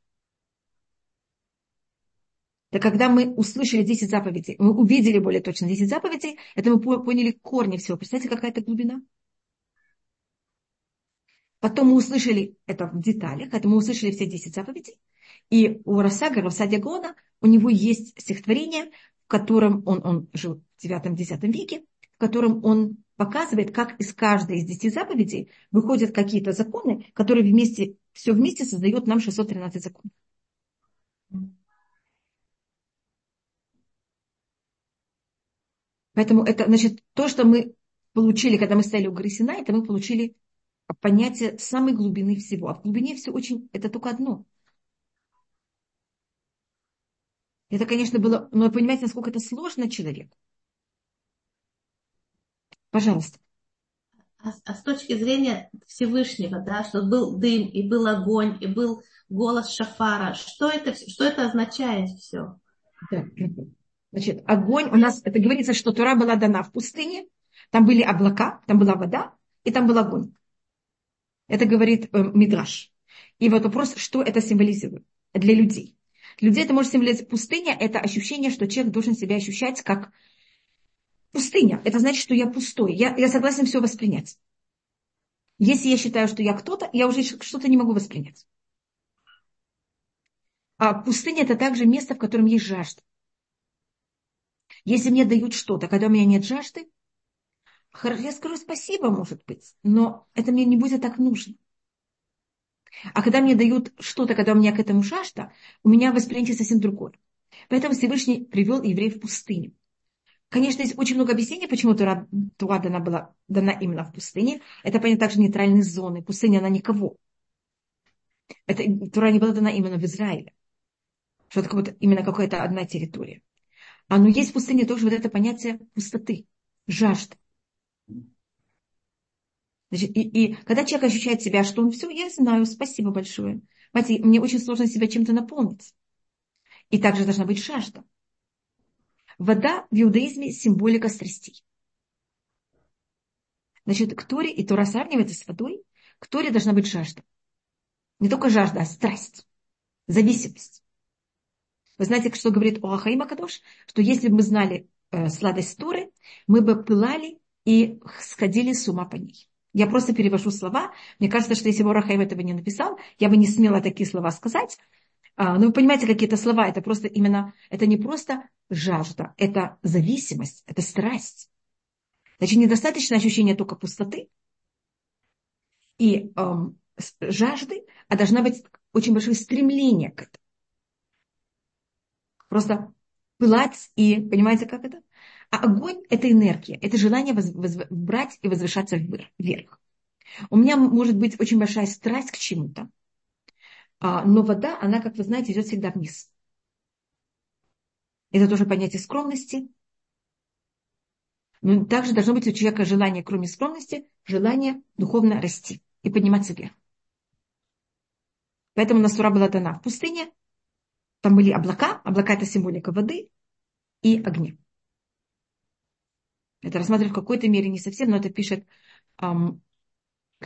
Да когда мы услышали 10 заповедей, мы увидели более точно 10 заповедей, это мы поняли корни всего. Представьте, какая это глубина. Потом мы услышали это в деталях, это мы услышали все 10 заповедей. И у Расага, Расадия Гона, у него есть стихотворение, в котором он, он жил в 9-10 веке, в котором он показывает, как из каждой из 10 заповедей выходят какие-то законы, которые вместе, все вместе создают нам 613 законов. Поэтому это, значит, то, что мы получили, когда мы стояли у горы Сина, это мы получили понятие самой глубины всего. А в глубине все очень, это только одно. Это, конечно, было, но понимаете, насколько это сложно человеку. Пожалуйста. А, а с точки зрения Всевышнего, да, что был дым, и был огонь, и был голос шафара, что это, что это означает все? Да, Значит, огонь у нас, это говорится, что Тура была дана в пустыне, там были облака, там была вода, и там был огонь. Это говорит э, Мидраш. И вот вопрос, что это символизирует для людей. Для людей это может символизировать пустыня, это ощущение, что человек должен себя ощущать как пустыня. Это значит, что я пустой, я, я согласен все воспринять. Если я считаю, что я кто-то, я уже что-то не могу воспринять. А пустыня это также место, в котором есть жажда. Если мне дают что-то, когда у меня нет жажды, я скажу спасибо, может быть, но это мне не будет так нужно. А когда мне дают что-то, когда у меня к этому жажда, у меня восприятие совсем другое. Поэтому Всевышний привел евреев в пустыню. Конечно, есть очень много объяснений, почему Тура, Тура дана была дана именно в пустыне. Это, понятно, также нейтральные зоны. Пустыня, она никого. Это, Тура не была дана именно в Израиле. Что это как будто именно какая-то одна территория. А но есть в пустыне тоже вот это понятие пустоты, жажда. Значит, и, и когда человек ощущает себя, что он все, я знаю, спасибо большое. Понимаете, мне очень сложно себя чем-то наполнить. И также должна быть жажда. Вода в иудаизме символика страстей. Значит, к Торе, и Тора сравнивается с водой, к Торе должна быть жажда. Не только жажда, а страсть, зависимость. Вы знаете, что говорит Оахаим Акадош? Что если бы мы знали э, сладость Торы, мы бы пылали и сходили с ума по ней. Я просто перевожу слова. Мне кажется, что если бы Орахаим этого не написал, я бы не смела такие слова сказать. А, но вы понимаете, какие это слова. Это просто именно, это не просто жажда, это зависимость, это страсть. Значит, недостаточно ощущения только пустоты и эм, жажды, а должна быть очень большое стремление к этому. Просто пылать и, понимаете, как это? А огонь – это энергия, это желание воз, воз, брать и возвышаться вверх. У меня может быть очень большая страсть к чему-то, а, но вода, она, как вы знаете, идет всегда вниз. Это тоже понятие скромности. Но также должно быть у человека желание, кроме скромности, желание духовно расти и подниматься вверх. Поэтому Насура была дана в пустыне, там были облака, облака это символика воды и огня. Это рассматривать в какой-то мере не совсем, но это пишет, эм,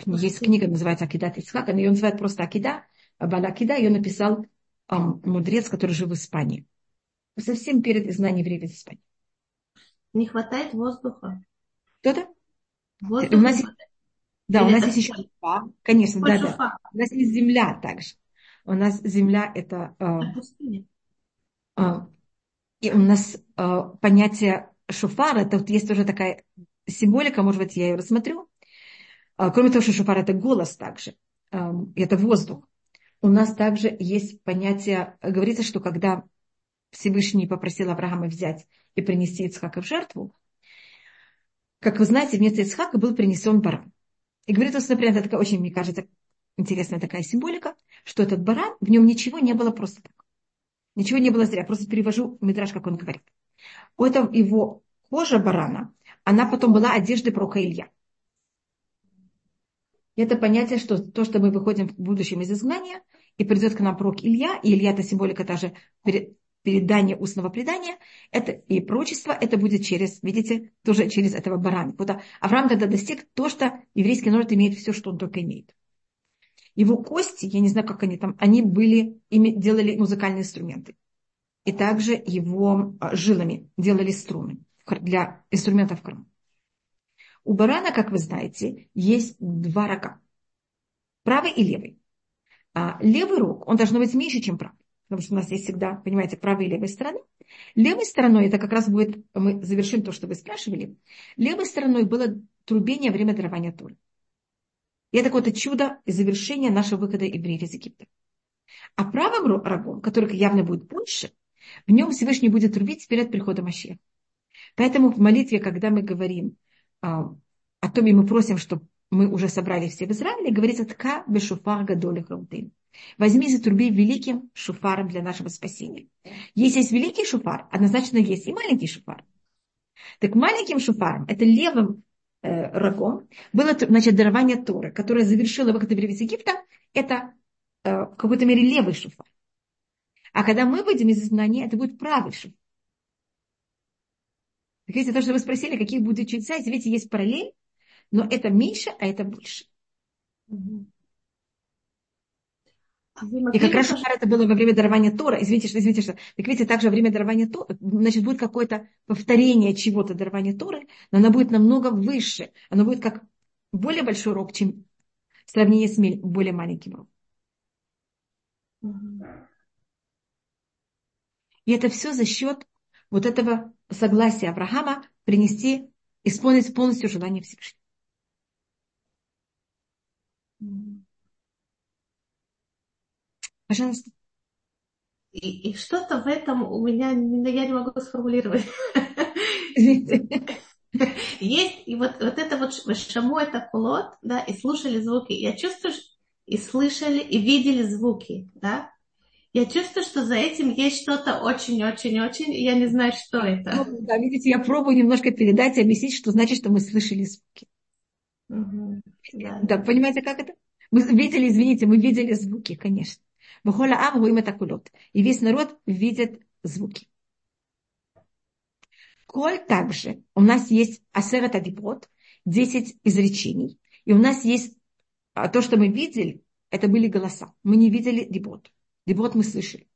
есть книга, называется Акидат Ицхак, ее называют просто Акида, Бала Акида, ее написал эм, мудрец, который жил в Испании. Совсем перед изгнанием евреев из Испании. Не хватает воздуха. Кто-то? Воздуха. У нас, да, Или у нас есть еще шуфа. Конечно, да, да. У нас есть земля также. У нас земля это... Э, э, и у нас э, понятие шуфара, это вот есть тоже такая символика, может быть, я ее рассмотрю. Кроме того, что шуфар это голос также, э, это воздух. У нас также есть понятие, говорится, что когда Всевышний попросил Авраама взять и принести Ицхака в жертву, как вы знаете, вместо Ицхака был принесен баран. И говорится, например, это такая очень, мне кажется, интересная такая символика, что этот баран, в нем ничего не было просто так. Ничего не было зря. Просто перевожу Мидраш, как он говорит. У этого его кожа барана, она потом была одеждой пророка Илья. Это понятие, что то, что мы выходим в будущем из изгнания, и придет к нам пророк Илья, и Илья это символика даже передание устного предания, это и прочество, это будет через, видите, тоже через этого барана. Вот Авраам тогда достиг то, что еврейский народ имеет все, что он только имеет. Его кости, я не знаю, как они там, они были, ими делали музыкальные инструменты. И также его а, жилами делали струны для инструментов в У барана, как вы знаете, есть два рога. Правый и левый. А левый рог, он должен быть меньше, чем правый. Потому что у нас есть всегда, понимаете, правая и левая сторона. Левой стороной, это как раз будет, мы завершим то, что вы спрашивали. Левой стороной было трубение время дарования Торы. И это какое-то чудо и завершение нашего выхода евреев из Египта. А правым рогом, который явно будет больше, в нем Всевышний будет трубить перед приходом Мащеха. Поэтому в молитве, когда мы говорим а, о том, и мы просим, чтобы мы уже собрали все в Израиле, говорится «Тка бешуфар гадоли храутын». Возьми за труби великим шуфаром для нашего спасения. Если есть великий шуфар, однозначно есть и маленький шуфар. Так маленьким шуфаром, это левым рогом, было значит, дарование Торы, которое завершило выход из Египта, это э, в какой-то мере левый шуфар. А когда мы выйдем из изгнания, это будет правый шуфар. Так видите, то, что вы спросили, какие будут чудеса, видите, есть параллель, но это меньше, а это больше. И как раз шофар это было во время дарования Тора. Извините, что, извините, что. Так видите, также во время дарования Тора, значит, будет какое-то повторение чего-то дарования Торы, но оно будет намного выше. Оно будет как более большой урок, чем в сравнении с более маленьким уроком. И это все за счет вот этого согласия Авраама принести, исполнить полностью желание Всевышнего. Пожалуйста. И, и что-то в этом у меня, я не могу сформулировать. Есть, и вот, вот это вот шаму это кулот, да, и слушали звуки. Я чувствую, и слышали, и видели звуки, да. Я чувствую, что за этим есть что-то очень-очень-очень, и я не знаю, что это. Ну, да, видите, я пробую немножко передать и объяснить, что значит, что мы слышали звуки. Угу, да. да, понимаете, как это? Мы видели, извините, мы видели звуки, конечно. Бахола ам гуим это кулот. И весь народ видит звуки. Коль также у нас есть асерат адибот, 10 изречений. И у нас есть то, что мы видели, это были голоса. Мы не видели дебот. Дебот мы слышали,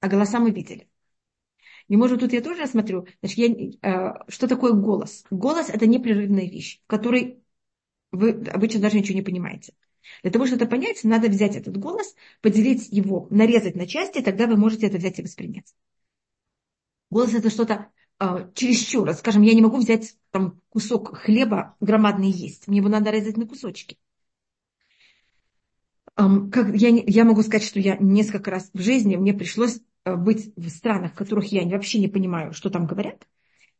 а голоса мы видели. И может тут я тоже смотрю, значит, я, э, что такое голос? Голос это непрерывная вещь, в которой вы обычно даже ничего не понимаете. Для того, чтобы это понять, надо взять этот голос, поделить его, нарезать на части, тогда вы можете это взять и воспринять. Голос это что-то э, чересчур. Скажем, я не могу взять там, кусок хлеба громадный есть. Мне его надо резать на кусочки. Эм, как, я, я могу сказать, что я несколько раз в жизни мне пришлось э, быть в странах, в которых я вообще не понимаю, что там говорят.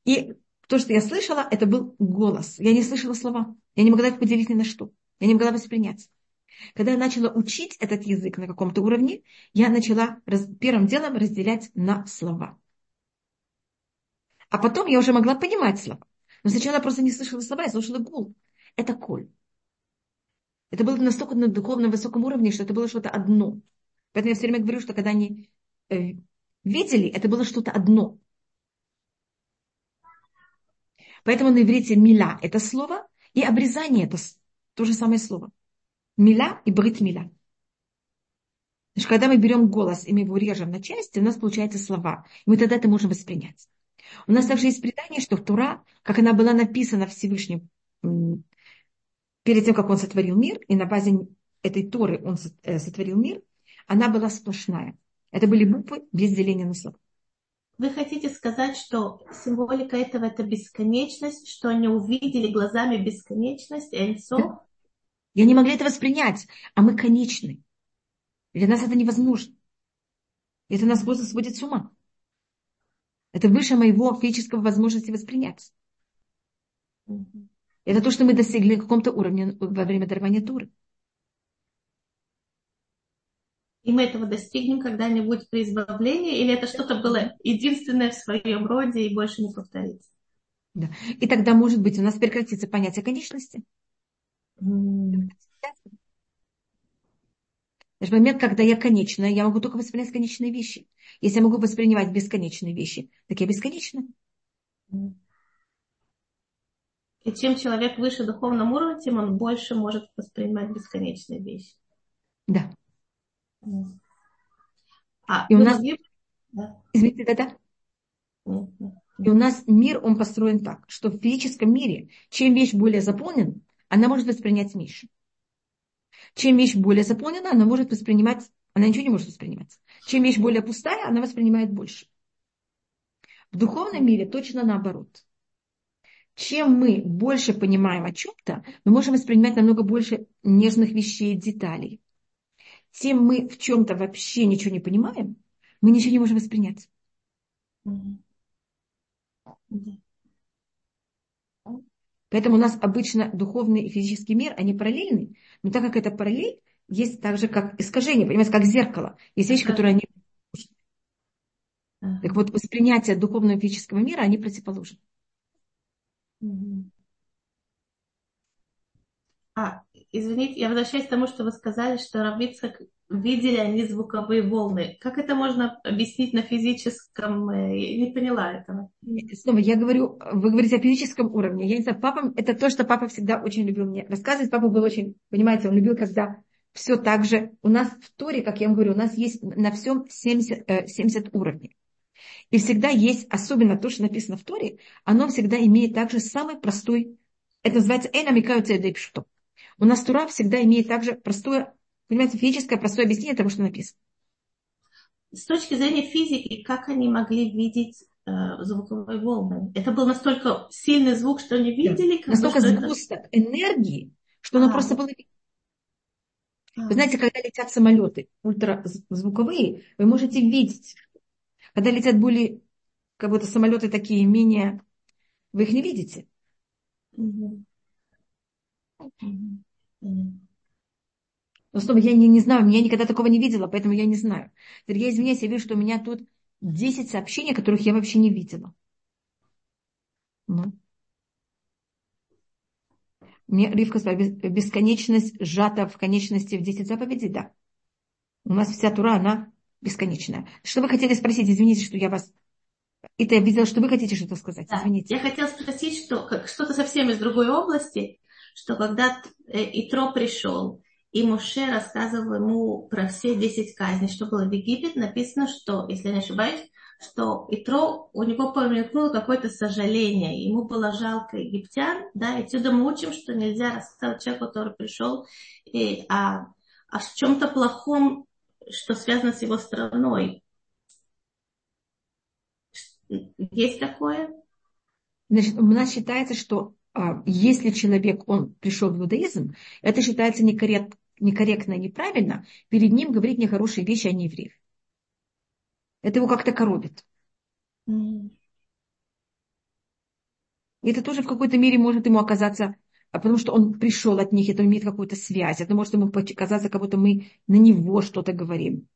И то, что я слышала, это был голос. Я не слышала слова. Я не могла их поделить ни на что. Я не могла воспринять. Когда я начала учить этот язык на каком-то уровне, я начала раз, первым делом разделять на слова. А потом я уже могла понимать слова. Но сначала я просто не слышала слова, я слушала гул. Это коль. Это было настолько на духовном высоком уровне, что это было что-то одно. Поэтому я все время говорю, что когда они э, видели, это было что-то одно. Поэтому на иврите мила – это слово, и обрезание – это то же самое слово. Мила и брит мила. Значит, когда мы берем голос и мы его режем на части, у нас получаются слова. И мы тогда это можем воспринять. У нас также есть предание, что Тура, как она была написана Всевышним перед тем, как он сотворил мир, и на базе этой Торы он э, сотворил мир, она была сплошная. Это были буквы без деления на слова. Вы хотите сказать, что символика этого это бесконечность, что они увидели глазами бесконечность, Эльцо? Я не могла это воспринять, а мы конечны. Для нас это невозможно. Это нас просто сводит с ума. Это выше моего физического возможности воспринять. Это то, что мы достигли на каком-то уровне во время дарования Туры. И мы этого достигнем когда-нибудь при избавлении, или это что-то было единственное в своем роде и больше не повторится? Да. И тогда, может быть, у нас прекратится понятие конечности. Значит, момент, когда я конечная, я могу только воспринять конечные вещи. Если я могу воспринимать бесконечные вещи, так я бесконечна. И чем человек выше духовном уровне, тем он больше может воспринимать бесконечные вещи. Да. А, и у нас... Да. Извините, да-да. И у нас мир, он построен так, что в физическом мире, чем вещь более заполнена, она может воспринять меньше. Чем вещь более заполнена, она может воспринимать, она ничего не может воспринимать. Чем вещь более пустая, она воспринимает больше. В духовном мире точно наоборот. Чем мы больше понимаем о чем-то, мы можем воспринимать намного больше нежных вещей, деталей. Тем мы в чем-то вообще ничего не понимаем, мы ничего не можем воспринять. Поэтому у нас обычно духовный и физический мир, они параллельны, но так как это параллель, есть так же, как искажение, понимаете, как зеркало. Есть вещи, которые они... Так вот, воспринятие духовного и физического мира, они противоположны. А, извините, я возвращаюсь к тому, что вы сказали, что Равицкак видели они звуковые волны. Как это можно объяснить на физическом? Э, я не поняла этого. Снова, я говорю, вы говорите о физическом уровне. Я не знаю, папа, это то, что папа всегда очень любил мне рассказывать. Папа был очень, понимаете, он любил, когда все так же. У нас в Торе, как я вам говорю, у нас есть на всем 70, 70 э, уровней. И всегда есть, особенно то, что написано в Торе, оно всегда имеет также самый простой, это называется «энамикаются что. У нас Тура всегда имеет также простое Понимаете, физическое простое объяснение того, что написано. С точки зрения физики, как они могли видеть э, звуковые волны? Это был настолько сильный звук, что они видели? Да. Настолько сгусток это... энергии, что оно а. просто было а. Вы знаете, когда летят самолеты ультразвуковые, вы можете видеть. Когда летят более, как будто самолеты такие менее, вы их не видите. Угу. Угу. Но снова я не, не знаю, я никогда такого не видела, поэтому я не знаю. Я извиняюсь, я вижу, что у меня тут 10 сообщений, которых я вообще не видела. Ну. Мне Ривка сказала, бесконечность сжата в конечности в 10 заповедей, да. У нас вся тура, она бесконечная. Что вы хотели спросить? Извините, что я вас... Это я видела, что вы хотите что-то сказать. Да. Извините. Я хотела спросить, что как, что-то совсем из другой области, что когда э, Итро пришел, и Моше рассказывал ему про все 10 казней, что было в Египет. Написано, что, если я не ошибаюсь, что Итро, у него промелькнуло какое-то сожаление. Ему было жалко египтян, да, и отсюда мы учим, что нельзя рассказывать человеку, который пришел, и, а, о чем-то плохом, что связано с его страной. Есть такое? Значит, у нас считается, что а, если человек, он пришел в иудаизм, это считается некоррект, некорректно, неправильно, перед ним говорить нехорошие вещи о неевреях. Это его как-то коробит. И это тоже в какой-то мере может ему оказаться, а потому что он пришел от них, это имеет какую-то связь, это может ему показаться, как будто мы на него что-то говорим.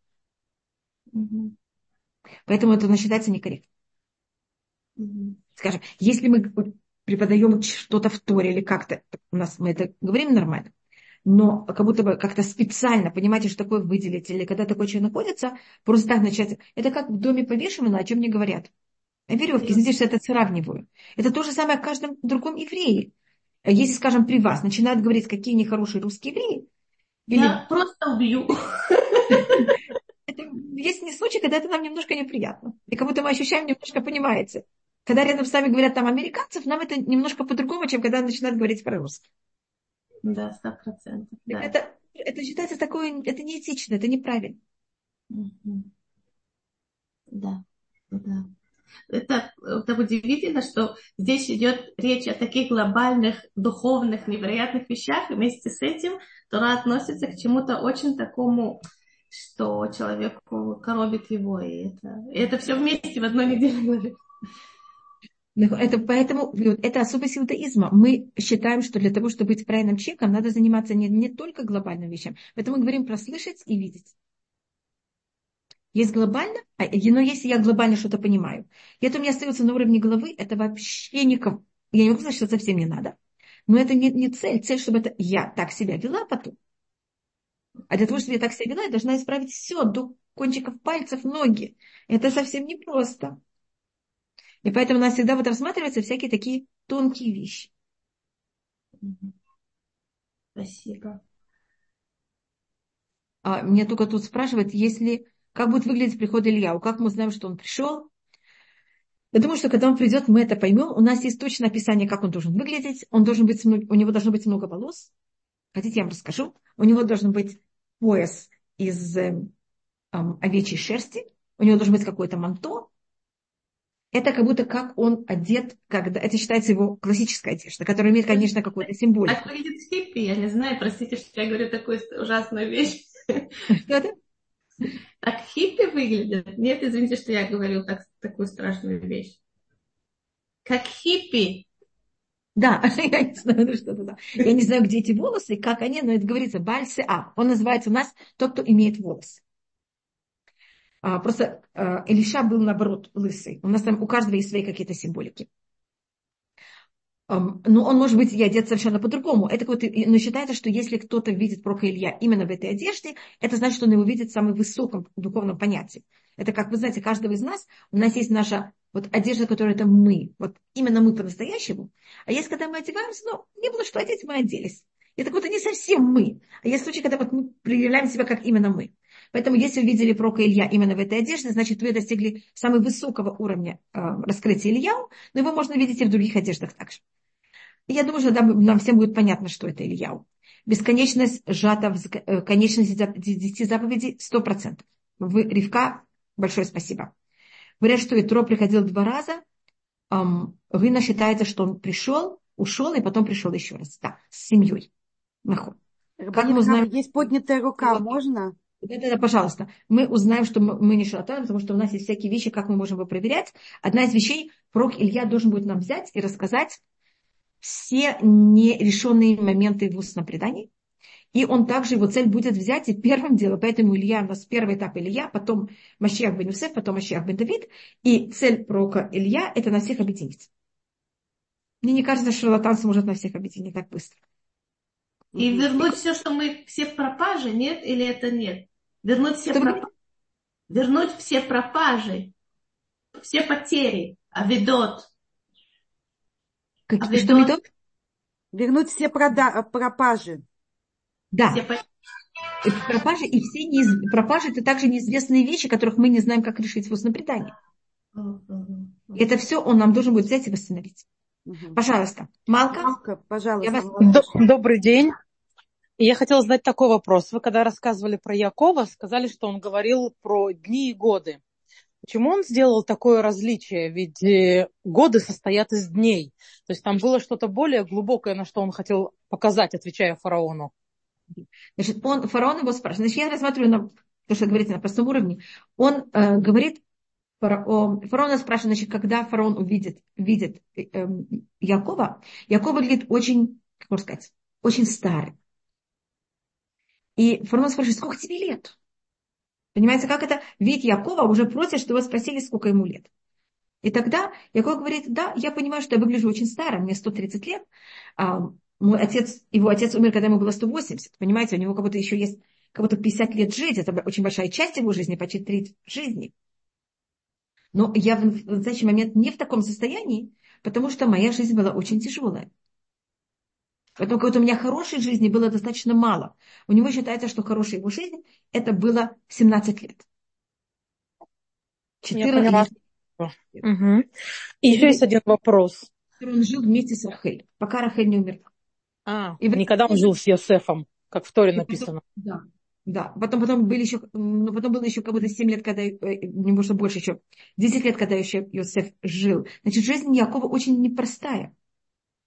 Mm-hmm. Поэтому это считается некорректно. Mm-hmm. Скажем, если мы преподаем что-то в Торе или как-то, у нас мы это говорим нормально, но как будто бы как-то специально, понимаете, что такое выделить, или когда такой человек находится, просто так начать. Это как в доме повешено, о чем не говорят. Веревки, знаете, что это сравниваю. Это то же самое в каждом другом еврее. Если, скажем, при вас начинают говорить, какие нехорошие русские евреи, или... Я просто убью. Это, есть не случай, когда это нам немножко неприятно. И как будто мы ощущаем немножко, понимаете, когда рядом с нами говорят там американцев, нам это немножко по-другому, чем когда начинают говорить про русских. Да, сто процентов. Да. Это, это считается такое, это неэтично, это неправильно. Да, да. Это, это удивительно, что здесь идет речь о таких глобальных, духовных, невероятных вещах, и вместе с этим Тора относится к чему-то очень такому, что человеку коробит его, и это, и это все вместе в одной неделе это, поэтому это особость иудаизма. Мы считаем, что для того, чтобы быть правильным человеком, надо заниматься не, не только глобальным вещам. Поэтому мы говорим про слышать и видеть. Есть глобально, а, но если я глобально что-то понимаю, и это у меня остается на уровне головы, это вообще никому. Я не могу сказать, что совсем не надо. Но это не, не цель. Цель, чтобы это я так себя вела потом. А для того, чтобы я так себя вела, я должна исправить все, до кончиков пальцев, ноги. Это совсем непросто. И поэтому у нас всегда вот рассматриваются всякие такие тонкие вещи. Спасибо. А, меня только тут спрашивают, если, как будет выглядеть приход Ильяу, как мы знаем, что он пришел. Я думаю, что когда он придет, мы это поймем. У нас есть точное описание, как он должен выглядеть. Он должен быть, у него должно быть много волос. Хотите, я вам расскажу. У него должен быть пояс из э, э, овечьей шерсти. У него должен быть какое-то манто. Это как будто как он одет, когда это считается его классическая одежда, которая имеет, конечно, какую-то символику. Как выглядит хиппи, я не знаю, простите, что я говорю такую ужасную вещь. Что это? Так хиппи выглядят? Нет, извините, что я говорю так, такую страшную вещь. Как хиппи. Да, я не знаю, ну что да. Я не знаю, где эти волосы, как они, но это говорится Бальсы А. Он называется у нас тот, кто имеет волосы. А, просто а, Илиша был, наоборот, лысый. У нас там у каждого есть свои какие-то символики. Но он может быть и одет совершенно по-другому. Это вот, но считается, что если кто-то видит пророка Илья именно в этой одежде, это значит, что он его видит в самом высоком духовном понятии. Это как вы знаете, каждого из нас, у нас есть наша вот одежда, которая это мы, вот именно мы по-настоящему. А есть, когда мы одеваемся, ну, не было что одеть, мы оделись. Это как будто не совсем мы. А есть случаи, когда вот мы проявляем себя как именно мы. Поэтому, если вы видели пророка Илья именно в этой одежде, значит, вы достигли самого высокого уровня э, раскрытия Илья, но его можно видеть и в других одеждах также. И я думаю, что нам всем будет понятно, что это Ильяу. Бесконечность сжата в э, конечности 10 заповедей 100%. Вы, Ривка, большое спасибо. Говорят, что Итро приходил два раза. Рына считается, что он пришел, ушел и потом пришел еще раз. Да, с семьей. Как мы узнаем... Есть поднятая рука, можно? Да, да, пожалуйста. Мы узнаем, что мы не шалатан, потому что у нас есть всякие вещи, как мы можем его проверять. Одна из вещей, пророк Илья должен будет нам взять и рассказать все нерешенные моменты в устном предании. И он также, его цель будет взять и первым делом, поэтому Илья у нас первый этап Илья, потом Машиах бен Юсеф, потом Машиах бен Давид. И цель пророка Илья – это на всех объединить. Мне не кажется, что шарлатан сможет на всех объединить так быстро. И вернуть все, что мы, все пропажи, нет? Или это нет? Вернуть все, проп... вернуть все пропажи, все потери, а ведот, как, а что ведут? Вернуть все прода- пропажи. Да. Все пропажи и все неиз... пропажи это также неизвестные вещи, которых мы не знаем, как решить в устном предании. Это все он нам должен будет взять и восстановить. Угу. Пожалуйста. Малка. Малка, пожалуйста. Вас... Добрый день. Я хотела задать такой вопрос. Вы когда рассказывали про Якова, сказали, что он говорил про дни и годы. Почему он сделал такое различие? Ведь э, годы состоят из дней. То есть там было что-то более глубокое, на что он хотел показать, отвечая фараону. Значит, он, фараон его спрашивает. Значит, я рассматриваю на то, что говорится на простом уровне. Он э, говорит, фараон, спрашивает, значит, когда фараон увидит, видит э, э, Якова, Яков выглядит очень, как можно сказать, очень старый. И фараон спрашивает, сколько тебе лет? Понимаете, как это? Вид Якова уже просит, что его спросили, сколько ему лет. И тогда Яков говорит, да, я понимаю, что я выгляжу очень старым, мне 130 лет. А, мой отец, его отец умер, когда ему было 180. Понимаете, у него как будто еще есть как будто 50 лет жить. Это очень большая часть его жизни, почти треть жизни. Но я в настоящий момент не в таком состоянии, потому что моя жизнь была очень тяжелая. Поэтому как у меня хорошей жизни было достаточно мало. У него считается, что хорошая его жизнь это было 17 лет. 14 лет. Угу. И еще есть один вопрос. Он жил вместе с Рахель, пока Рахель не умерла. А, и никогда он жил с Йосефом, как в Торе написано. Потом, да, да. Потом, потом, были еще, ну, потом было еще как будто 7 лет, когда, э, немножко больше еще, 10 лет, когда еще Йосеф жил. Значит, жизнь Якова очень непростая.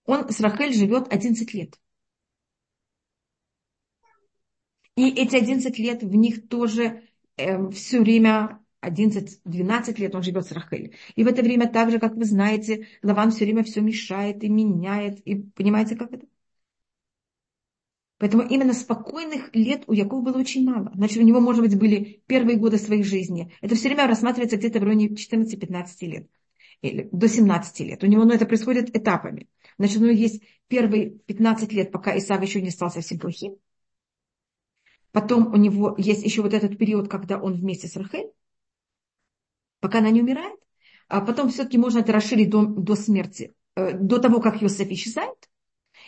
Он с Рахель живет 11 лет. И эти 11 лет в них тоже э, все время 11-12 лет он живет с Рахель. И в это время так же, как вы знаете, Лаван все время все мешает и меняет. И понимаете, как это? Поэтому именно спокойных лет у Якова было очень мало. Значит, у него, может быть, были первые годы своей жизни. Это все время рассматривается где-то в районе 14-15 лет. Или до 17 лет. У него ну, это происходит этапами. Значит, у него есть первые 15 лет, пока Исав еще не стал совсем плохим. Потом у него есть еще вот этот период, когда он вместе с Рахель, пока она не умирает. А потом все-таки можно это расширить до, до смерти, э, до того, как Йосеф исчезает.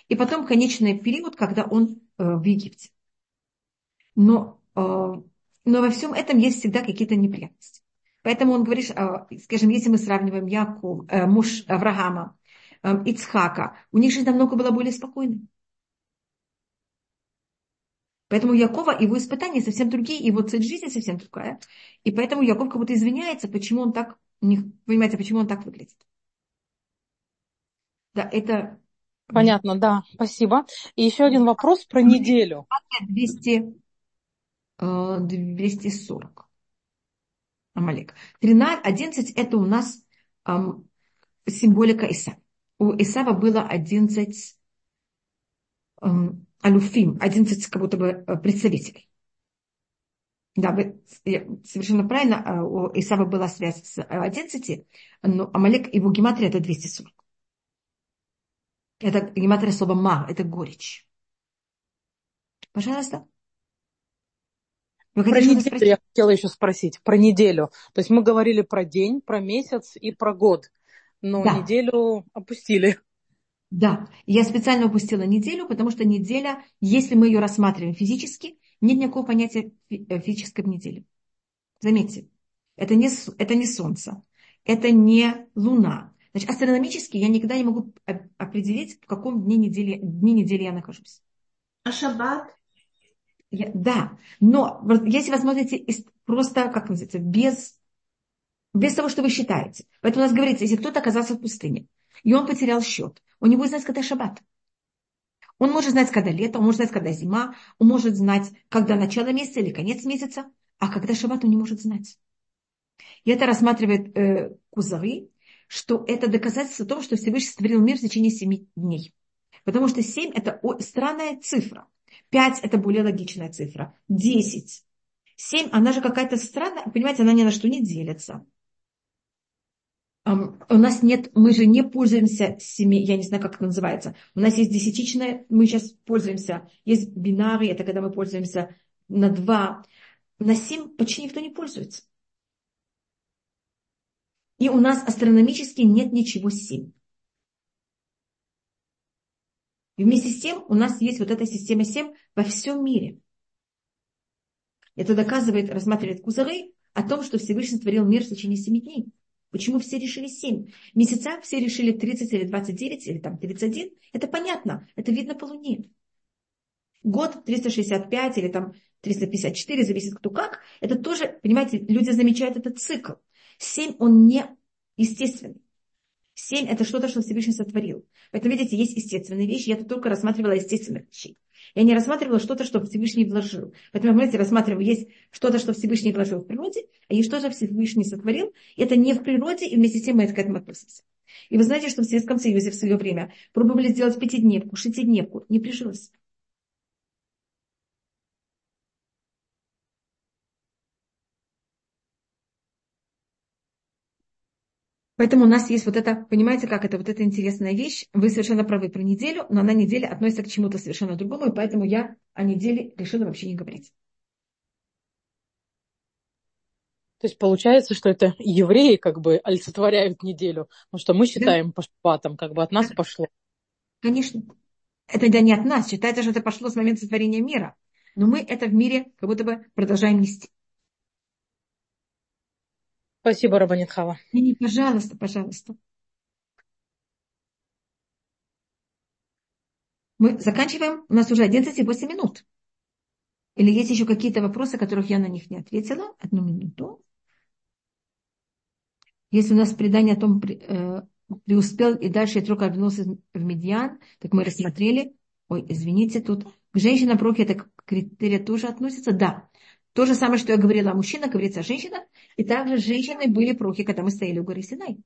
И потом конечный период, когда он э, в Египте. Но, э, но во всем этом есть всегда какие-то неприятности. Поэтому он говорит, скажем, если мы сравниваем Яков, муж Авраама, Ицхака, у них жизнь намного была более спокойной. Поэтому Якова, его испытания совсем другие, его цель жизни совсем другая. И поэтому Яков как будто извиняется, почему он так, не, понимаете, почему он так выглядит. Да, это... Понятно, да, спасибо. И еще один вопрос про неделю. 200, 240. Амалек. 13, 11 это у нас эм, символика Иса. У Исава было 11 эм, алюфим, 11 как будто бы э, представителей. Да, вы совершенно правильно, а, у Исава была связь с 11, но Амалек, его гематрия это 240. Это гематрия слова ма, это горечь. Пожалуйста. Вы про неделю я хотела еще спросить, про неделю. То есть мы говорили про день, про месяц и про год, но да. неделю опустили. Да, я специально упустила неделю, потому что неделя, если мы ее рассматриваем физически, нет никакого понятия э, физической недели. Заметьте, это не, это не Солнце, это не Луна. Значит, астрономически я никогда не могу определить, в каком дне недели, дне недели я нахожусь. А шаббат? Я, да, но если вы смотрите просто, как называется, без, без того, что вы считаете. Поэтому у нас говорится, если кто-то оказался в пустыне, и он потерял счет, он не будет знать, когда шаббат. Он может знать, когда лето, он может знать, когда зима, он может знать, когда начало месяца или конец месяца, а когда шаббат он не может знать. И это рассматривает э, Кузары, что это доказательство того, что Всевышний сотворил мир в течение семи дней. Потому что семь – это странная цифра. Пять – это более логичная цифра. Десять. Семь, она же какая-то странная, понимаете, она ни на что не делится у нас нет, мы же не пользуемся семи, я не знаю, как это называется. У нас есть десятичная, мы сейчас пользуемся, есть бинары, это когда мы пользуемся на два. На семь почти никто не пользуется. И у нас астрономически нет ничего семь. Вместе с тем у нас есть вот эта система семь во всем мире. Это доказывает, рассматривает Кузары о том, что Всевышний творил мир в течение семи дней. Почему все решили 7? Месяца все решили 30 или 29 или там 31. Это понятно, это видно по Луне. Год 365 или там 354, зависит кто как. Это тоже, понимаете, люди замечают этот цикл. 7 он не естественный. Семь – это что-то, что Всевышний сотворил. Поэтому, видите, есть естественные вещи. Я тут только рассматривала естественные вещи. Я не рассматривала что-то, что Всевышний вложил. Поэтому, понимаете, рассматриваю, есть что-то, что Всевышний вложил в природе, а есть что-то, что Всевышний сотворил. И это не в природе, и вместе с тем мы к этому относимся. И вы знаете, что в Советском Союзе в свое время пробовали сделать пятидневку, шестидневку. Не прижилось. Поэтому у нас есть вот это, понимаете, как это, вот эта интересная вещь. Вы совершенно правы про неделю, но она неделя относится к чему-то совершенно другому, и поэтому я о неделе решила вообще не говорить. То есть получается, что это евреи как бы олицетворяют неделю, потому что мы считаем да. по шпатам, как бы от нас пошло. Конечно. Это да не от нас, считается, что это пошло с момента сотворения мира. Но мы это в мире как будто бы продолжаем нести. Спасибо, Рабанитхава. Не, пожалуйста, пожалуйста. Мы заканчиваем. У нас уже 11 и 8 минут. Или есть еще какие-то вопросы, которых я на них не ответила? Одну минуту. Если у нас предание о том, э, преуспел и дальше я только вернулся в Медиан, так мы рассмотрели. Ой, извините, тут к женщинам пророки это критерия тоже относится? Да. То же самое, что я говорила о мужчинах, говорится о женщинах. И также женщины были прохи, когда мы стояли у горы Синай.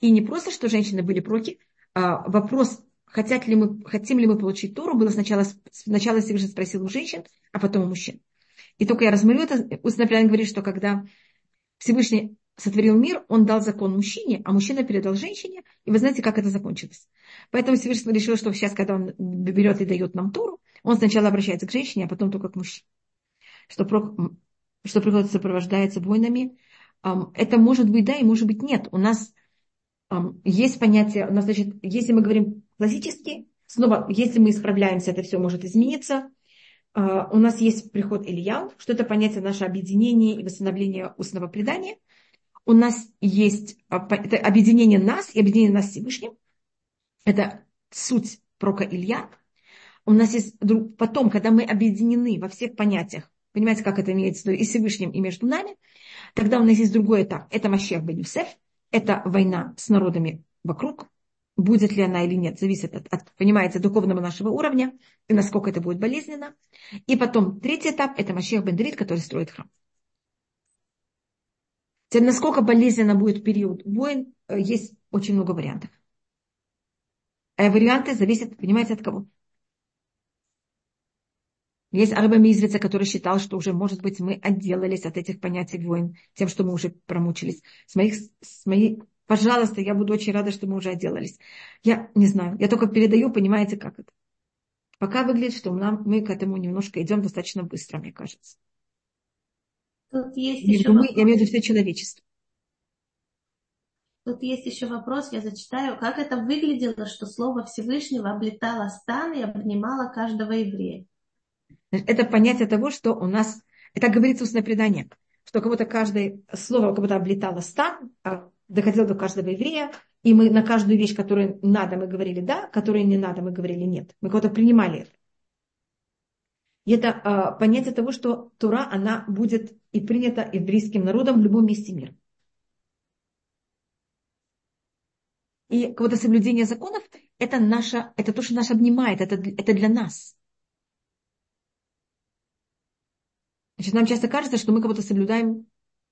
И не просто, что женщины были прохи, а вопрос, хотят ли мы, хотим ли мы получить Тору, было сначала, сначала Всевышний спросил у женщин, а потом у мужчин. И только я размолю это, устно говорит, что когда Всевышний сотворил мир, он дал закон мужчине, а мужчина передал женщине, и вы знаете, как это закончилось. Поэтому Всевышний решил, что сейчас, когда он берет и дает нам Тору, он сначала обращается к женщине, а потом только к мужчине. Что, что приход сопровождается войнами. Это может быть да и может быть нет. У нас есть понятие, у нас, значит, если мы говорим классически, снова, если мы исправляемся, это все может измениться. А, у нас есть приход Илья, что это понятие наше объединение и восстановление устного предания. У нас есть а, это объединение нас и объединение нас с Всевышним. Это суть прока Илья. У нас есть потом, когда мы объединены во всех понятиях, понимаете, как это имеется в виду и Всевышним, и между нами, тогда у нас есть другой этап. Это Машех бен Юсеф, это война с народами вокруг. Будет ли она или нет, зависит от, от, понимаете, духовного нашего уровня и насколько это будет болезненно. И потом третий этап – это Машех бен Давид, который строит храм. Теперь, насколько болезненно будет период войн, э, есть очень много вариантов. А варианты зависят, понимаете, от кого? Есть Арба Мизрица, который считал, что уже, может быть, мы отделались от этих понятий войн, тем, что мы уже промучились. С моих, с моих, пожалуйста, я буду очень рада, что мы уже отделались. Я не знаю, я только передаю, понимаете, как это. Пока выглядит, что нам, мы к этому немножко идем достаточно быстро, мне кажется. Тут есть еще мы, я имею в виду все человечество. Тут есть еще вопрос, я зачитаю. Как это выглядело, что Слово Всевышнего облетало стан и обнимало каждого еврея? Это понятие того, что у нас, это говорится устное предание, что как будто каждое слово как будто облетало стан, а доходило до каждого еврея, и мы на каждую вещь, которую надо, мы говорили да, которую не надо, мы говорили нет. Мы кого-то принимали это. И это а, понятие того, что Тура, она будет и принята еврейским народом в любом месте мира. И какое-то соблюдение законов, это, наше, это то, что нас обнимает, это, это для нас. Значит, нам часто кажется, что мы кого-то соблюдаем,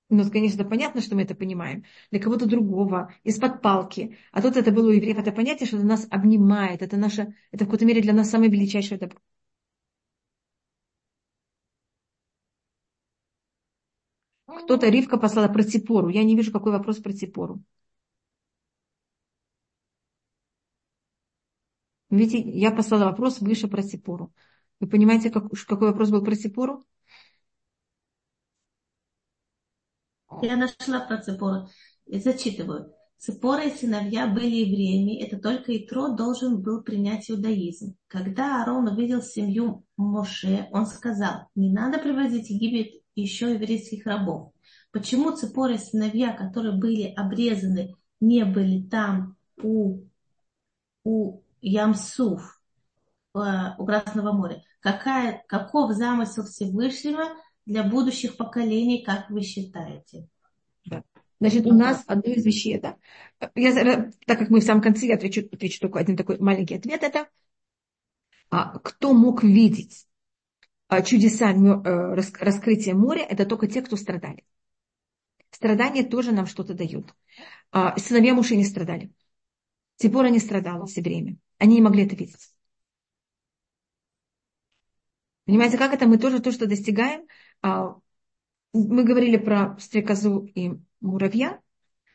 ну, конечно, понятно, что мы это понимаем, для кого-то другого, из-под палки. А тут это было у евреев, это понятие, что это нас обнимает, это наше, это в какой-то мере для нас самое величайшее добро. Кто-то Ривка послала про Ципору. Я не вижу, какой вопрос про Ципору. Видите, я послала вопрос выше про Ципору. Вы понимаете, как, какой вопрос был про Ципору? Я нашла про Ципору. И зачитываю. Ципора и сыновья были евреями, это только Итро должен был принять иудаизм. Когда Аарон увидел семью Моше, он сказал, не надо привозить в Египет еще еврейских рабов. Почему Ципора и сыновья, которые были обрезаны, не были там у, у Ямсуф, э, у Красного моря? Какая, каков замысел Всевышнего для будущих поколений, как вы считаете? Да. Значит, у нас одно из вещей это, я, так как мы в самом конце, я отвечу, отвечу только один такой маленький ответ, это а, кто мог видеть а, чудеса а, раскрытия моря, это только те, кто страдали. Страдания тоже нам что-то дают. А, сыновья Муши не страдали. Типора не страдала все время. Они не могли это видеть. Понимаете, как это мы тоже то, что достигаем, а, мы говорили про стрекозу и муравья.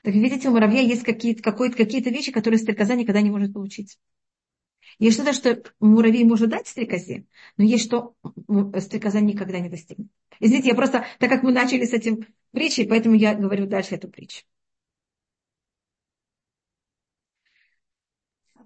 Так видите, у муравья есть какие-то, какие-то вещи, которые стрекоза никогда не может получить. Есть что-то, что муравей может дать стрекозе, но есть что стрекоза никогда не достигнет. Извините, я просто, так как мы начали с этим притчей, поэтому я говорю дальше эту притчу.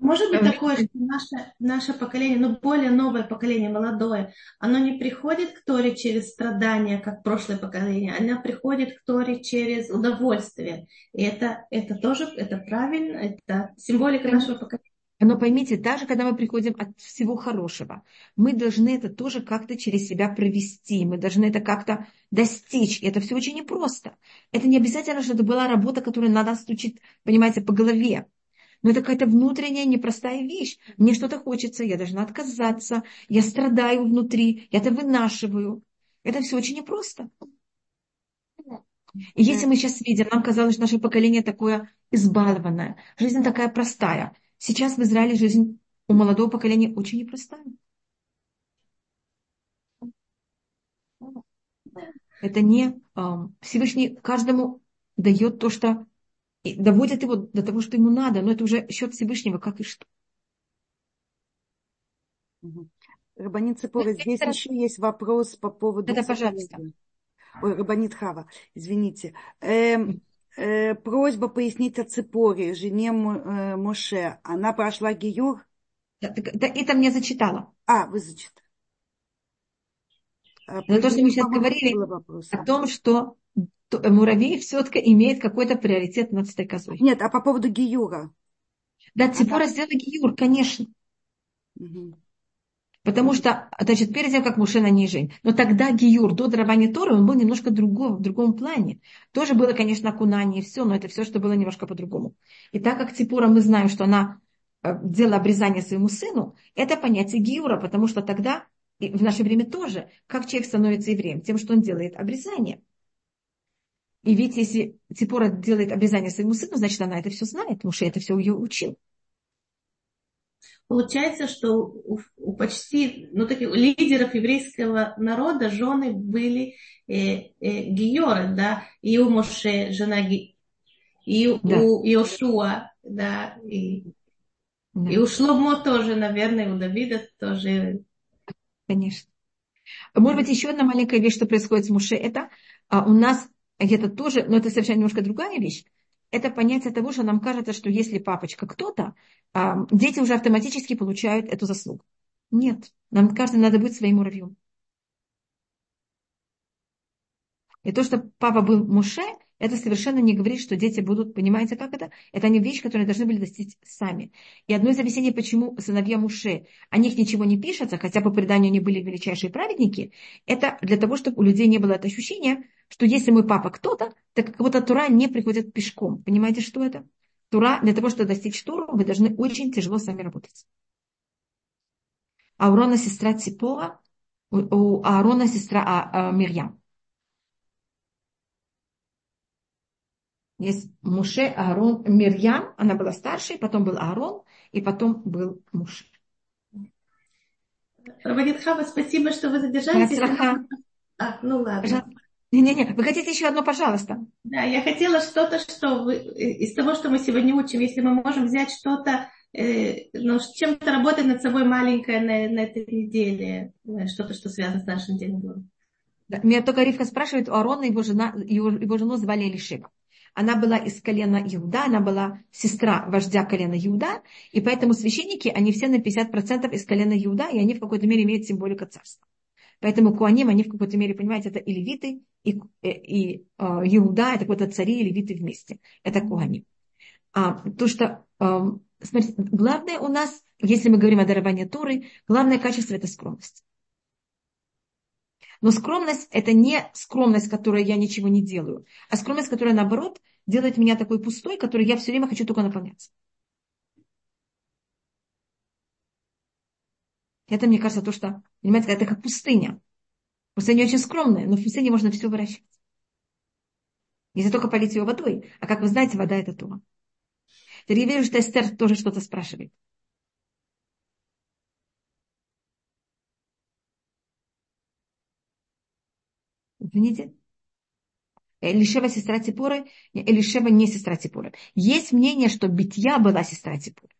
Может быть такое, что наше, наше поколение, ну более новое поколение, молодое, оно не приходит к Торе через страдания, как прошлое поколение, оно приходит к Торе через удовольствие. И это, это тоже, это правильно, это символика нашего поколения. Но поймите, даже когда мы приходим от всего хорошего, мы должны это тоже как-то через себя провести, мы должны это как-то достичь. И это все очень непросто. Это не обязательно, что это была работа, которую надо стучить, понимаете, по голове. Но это какая-то внутренняя непростая вещь. Мне что-то хочется, я должна отказаться, я страдаю внутри, я это вынашиваю. Это все очень непросто. И если мы сейчас видим, нам казалось, что наше поколение такое избалованное, жизнь такая простая. Сейчас в Израиле жизнь у молодого поколения очень непростая. Это не Всевышний каждому дает то, что и доводят его до того, что ему надо, но это уже счет Всевышнего, как и что. Угу. Рабанит Цепора, здесь это... еще есть вопрос по поводу... Это, пожалуйста. Ой, Рабанит Хава, извините. Эм, э, просьба пояснить о Цепоре, жене э, Моше. Она прошла Гиюр? Да, да, это мне зачитала. А, вы зачитали. А, Но то, что мы сейчас говорили о том, что муравей все-таки имеет какой-то приоритет над стрекозой. Нет, а по поводу Гиюра? Да, Ципора а сделала Гиюр, конечно. Угу. Потому что, значит, перед тем, как Муше на ней жень. Но тогда Гиюр, до дарования Торы, он был немножко другого, в другом плане. Тоже было, конечно, окунание и все, но это все, что было немножко по-другому. И так как Ципора, мы знаем, что она э, делала обрезание своему сыну, это понятие Гиюра, потому что тогда, и в наше время тоже, как человек становится евреем? Тем, что он делает обрезание. И ведь если Ципора делает обрезание своему сыну, значит, она это все знает, Муше это все ее учил. Получается, что у, у почти ну, таких лидеров еврейского народа жены были э, э, Гиоры, да, и у Моше жена Ги, и да. у Иошуа, да, и, да. и у Шломо тоже, наверное, у Давида тоже. Конечно. Может быть, еще одна маленькая вещь, что происходит с Муше, это а, у нас это тоже, но это совершенно немножко другая вещь это понятие того, что нам кажется, что если папочка кто-то, а, дети уже автоматически получают эту заслугу. Нет, нам кажется, надо быть своим муравьем. И то, что папа был Муше, это совершенно не говорит, что дети будут, понимаете, как это? Это не вещь, которую должны были достичь сами. И одно из объяснений, почему сыновья Муше, о них ничего не пишется, хотя по преданию они были величайшие праведники, это для того, чтобы у людей не было это ощущения, что если мой папа кто-то, так как будто Тура не приходит пешком. Понимаете, что это? Тура, для того, чтобы достичь Туру, вы должны очень тяжело сами работать. Аурона сестра Ципора, у Аарона сестра а, а, Мирьям. Есть Муше, Аарон, Мирьям, она была старшей, потом был Аарон, и потом был Муше. Раванит Хава, спасибо, что вы задержались. А, ну ладно. Не-не-не, вы хотите еще одно, пожалуйста? Да, я хотела что-то, что вы, из того, что мы сегодня учим, если мы можем взять что-то, э, ну, чем-то работать над собой маленькое на, на этой неделе, э, что-то, что связано с нашим делом. Да, меня только Ривка спрашивает, у Арона его, жена, его, его жену звали Элишева. Она была из колена Иуда, она была сестра вождя колена Иуда, и поэтому священники, они все на 50% из колена Иуда, и они в какой-то мере имеют символику царства. Поэтому Куаним, они в какой-то мере, понимаете, это и левиты, и, э, и, э, Иуда, это какой-то цари и левиты вместе. Это Куаним. А, то, что, э, смотрите, главное у нас, если мы говорим о даровании Туры, главное качество – это скромность. Но скромность – это не скромность, которая я ничего не делаю, а скромность, которая, наоборот, делает меня такой пустой, который я все время хочу только наполняться. Это, мне кажется, то, что, понимаете, это как пустыня. Пустыня очень скромная, но в пустыне можно все выращивать. Если только полить ее водой. А как вы знаете, вода это то. Теперь я вижу, что Эстер тоже что-то спрашивает. Извините. Элишева сестра Типоры, Элишева не сестра Типоры. Есть мнение, что Битья была сестра Типоры.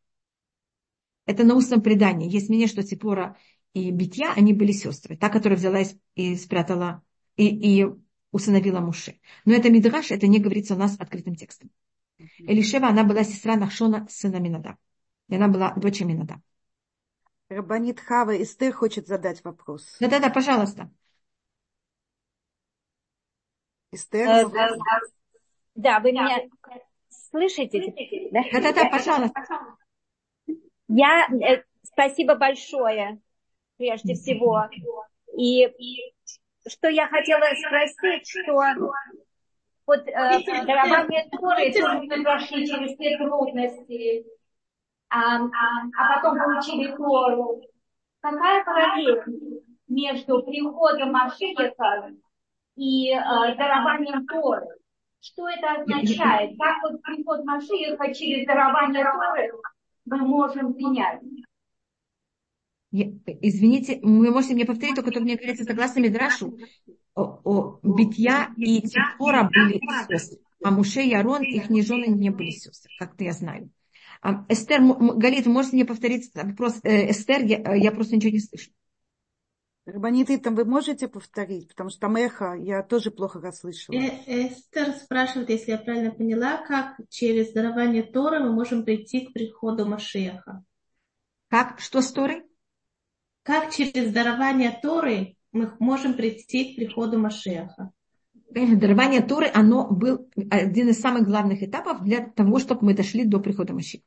Это на устном предании. Есть мнение, что Ципора и Битья, они были сестры. Та, которая взялась и спрятала, и, и усыновила Муше. Но это Мидраш, это не говорится у нас открытым текстом. Элишева, она была сестра Нахшона, сына Минада. И она была дочь Минада. Рабанит Хава Эстер хочет задать вопрос. Да-да-да, пожалуйста. Эстер? Э, да, вы меня слышите? Да-да-да, пожалуйста. Я э, спасибо большое, прежде всего. И, и что я хотела спросить, что вот э, дарование Торы тоже прошли через все трудности, а, а, а потом получили Тору. Какая параллель между приходом Машиеха и э, дарованием Торы? Что это означает? Как вот приход Машиеха через дарование Торы мы можем принять. Извините, вы можете мне повторить, только, только мне говорится, согласно Мидрашу, о, о, Битья и Типора были сестры, а Муше и Арон, их жены не были сестры, как-то я знаю. А, Эстер, Галит, можете мне повторить вопрос э, Эстер? Я, я просто ничего не слышу. Рабаниты, там вы можете повторить? Потому что там эхо, я тоже плохо расслышала. Э, Эстер спрашивает, если я правильно поняла, как через дарование Торы мы можем прийти к приходу Машеха. Как? Что с Торой? Как через дарование Торы мы можем прийти к приходу Машеха? Дарование Торы, оно был один из самых главных этапов для того, чтобы мы дошли до прихода Машеха.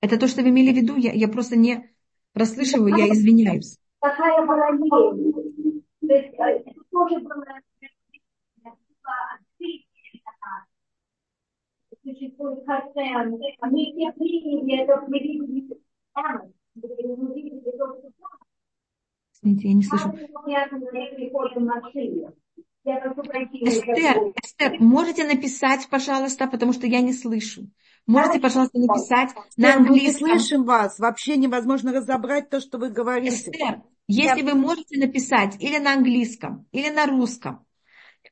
Это то, что вы имели в виду? Я, я просто не расслышиваю, я извиняюсь. Какая параллель? То есть это тоже было существует Хасем, а мы все приняли это в Извините, я не слышу. Эстер, Эстер, можете написать, пожалуйста, потому что я не слышу. Можете, пожалуйста, написать на английском. Мы не слышим вас. Вообще невозможно разобрать то, что вы говорите. Эстер, если вы можете написать или на английском, или на русском,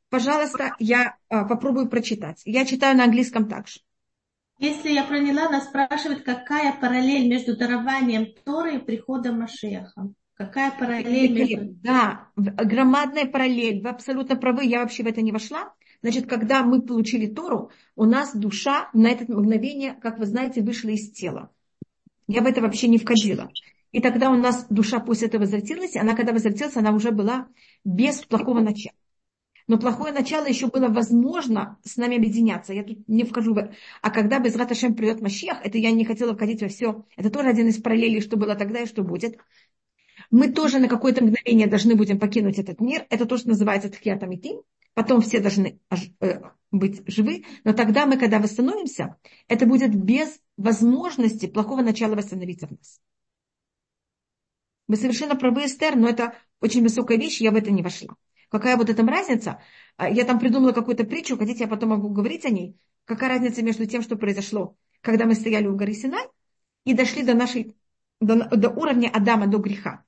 пожалуйста, я а, попробую прочитать. Я читаю на английском также. Если я поняла, нас спрашивает, какая параллель между дарованием Торы и приходом Машеха. Какая параллель между... Да, громадная параллель. Вы абсолютно правы, я вообще в это не вошла. Значит, когда мы получили Тору, у нас душа на это мгновение, как вы знаете, вышла из тела. Я в это вообще не входила. И тогда у нас душа после этого возвратилась, и она, когда возвратилась, она уже была без плохого начала. Но плохое начало еще было возможно с нами объединяться. Я тут не вхожу в... А когда без Раташем придет Машех, это я не хотела входить во все. Это тоже один из параллелей, что было тогда и что будет. Мы тоже на какое-то мгновение должны будем покинуть этот мир. Это то, что называется тхиатамитим. Потом все должны э, быть живы. Но тогда мы, когда восстановимся, это будет без возможности плохого начала восстановиться в нас. Вы совершенно правы, Эстер, но это очень высокая вещь, я в это не вошла. Какая вот эта разница? А, я там придумала какую-то притчу, хотите, я потом могу говорить о ней. Какая разница между тем, что произошло, когда мы стояли у горы Синай и дошли до нашей, до, до уровня Адама, до греха.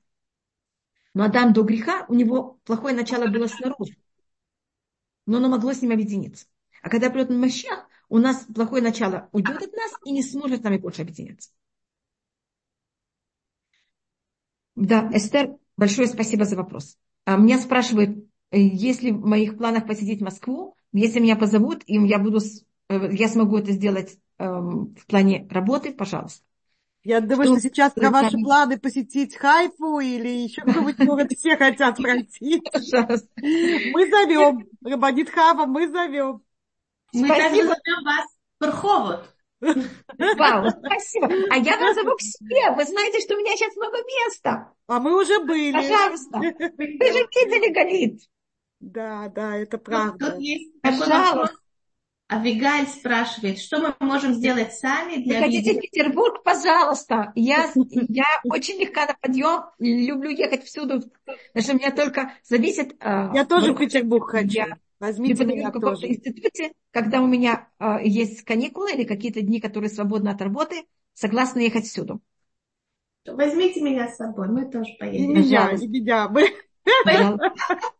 Но Адам до греха, у него плохое начало было снаружи. Но оно могло с ним объединиться. А когда придет Машех, у нас плохое начало уйдет от нас и не сможет с нами больше объединяться. Да, Эстер, большое спасибо за вопрос. А меня спрашивают, э, если в моих планах посетить Москву, если меня позовут, и я, буду, э, я смогу это сделать эм, в плане работы, пожалуйста. Я думаю, что, что сейчас про ваши планы посетить Хайфу или еще какой-нибудь город все хотят пройти. Пожалуйста. Мы зовем. Рабанит Хава, мы зовем. Мы также зовем вас в Верховод. Вау, спасибо. А я вас зову к себе. Вы знаете, что у меня сейчас много места. А мы уже были. Пожалуйста. Вы же видели, Галит. Да, да, это правда. Тут есть Пожалуйста. Авигаль спрашивает, что мы можем сделать сами для Вы хотите в Петербург? Пожалуйста. Я, я очень легка на подъем, люблю ехать всюду. Потому что у меня только зависит... А, я тоже в Петербург хочу. Я Возьмите меня в каком-то институте, когда у меня э, есть каникулы или какие-то дни, которые свободны от работы, согласна ехать всюду. Возьмите меня с собой, мы тоже поедем. И меня, и меня. Мы...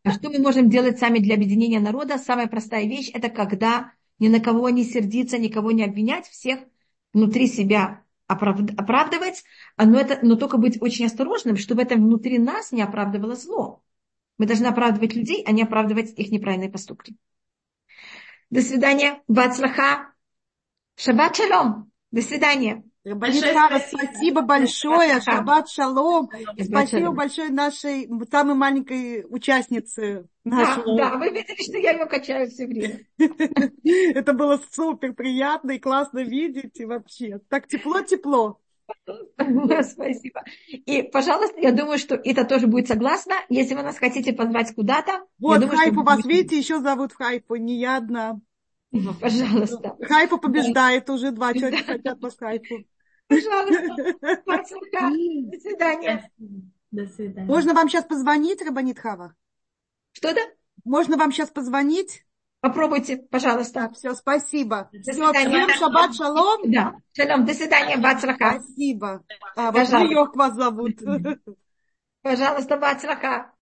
А что мы можем делать сами для объединения народа? Самая простая вещь – это когда ни на кого не сердиться, никого не обвинять, всех внутри себя оправдывать, но, это, но только быть очень осторожным, чтобы это внутри нас не оправдывало зло. Мы должны оправдывать людей, а не оправдывать их неправильные поступки. До свидания. Бацлаха. Шаббат шалом. До свидания. Большое спасибо большое. Шаббат шалом. Спасибо большое нашей самой маленькой участнице нашего. Да, да, вы видели, что я ее качаю все время. Это было супер приятно и классно видеть. И вообще, так тепло-тепло. Спасибо. И, пожалуйста, я думаю, что это тоже будет согласно. Если вы нас хотите позвать куда-то. Вот, думаю, Хайпу вас, видите, еще зовут Хайпу, не я одна. Ну, пожалуйста. Хайпа побеждает, уже два человека хотят по Хайпу. Пожалуйста. До свидания. До свидания. Можно вам сейчас позвонить, Рабанит Хава? Что-то? Можно вам сейчас позвонить? Попробуйте, пожалуйста. Все, спасибо. До Все, всем шаббат шалом. Да, шалом, до свидания, Бацраха. Спасибо. А, вас вас зовут. Пожалуйста, Бацраха.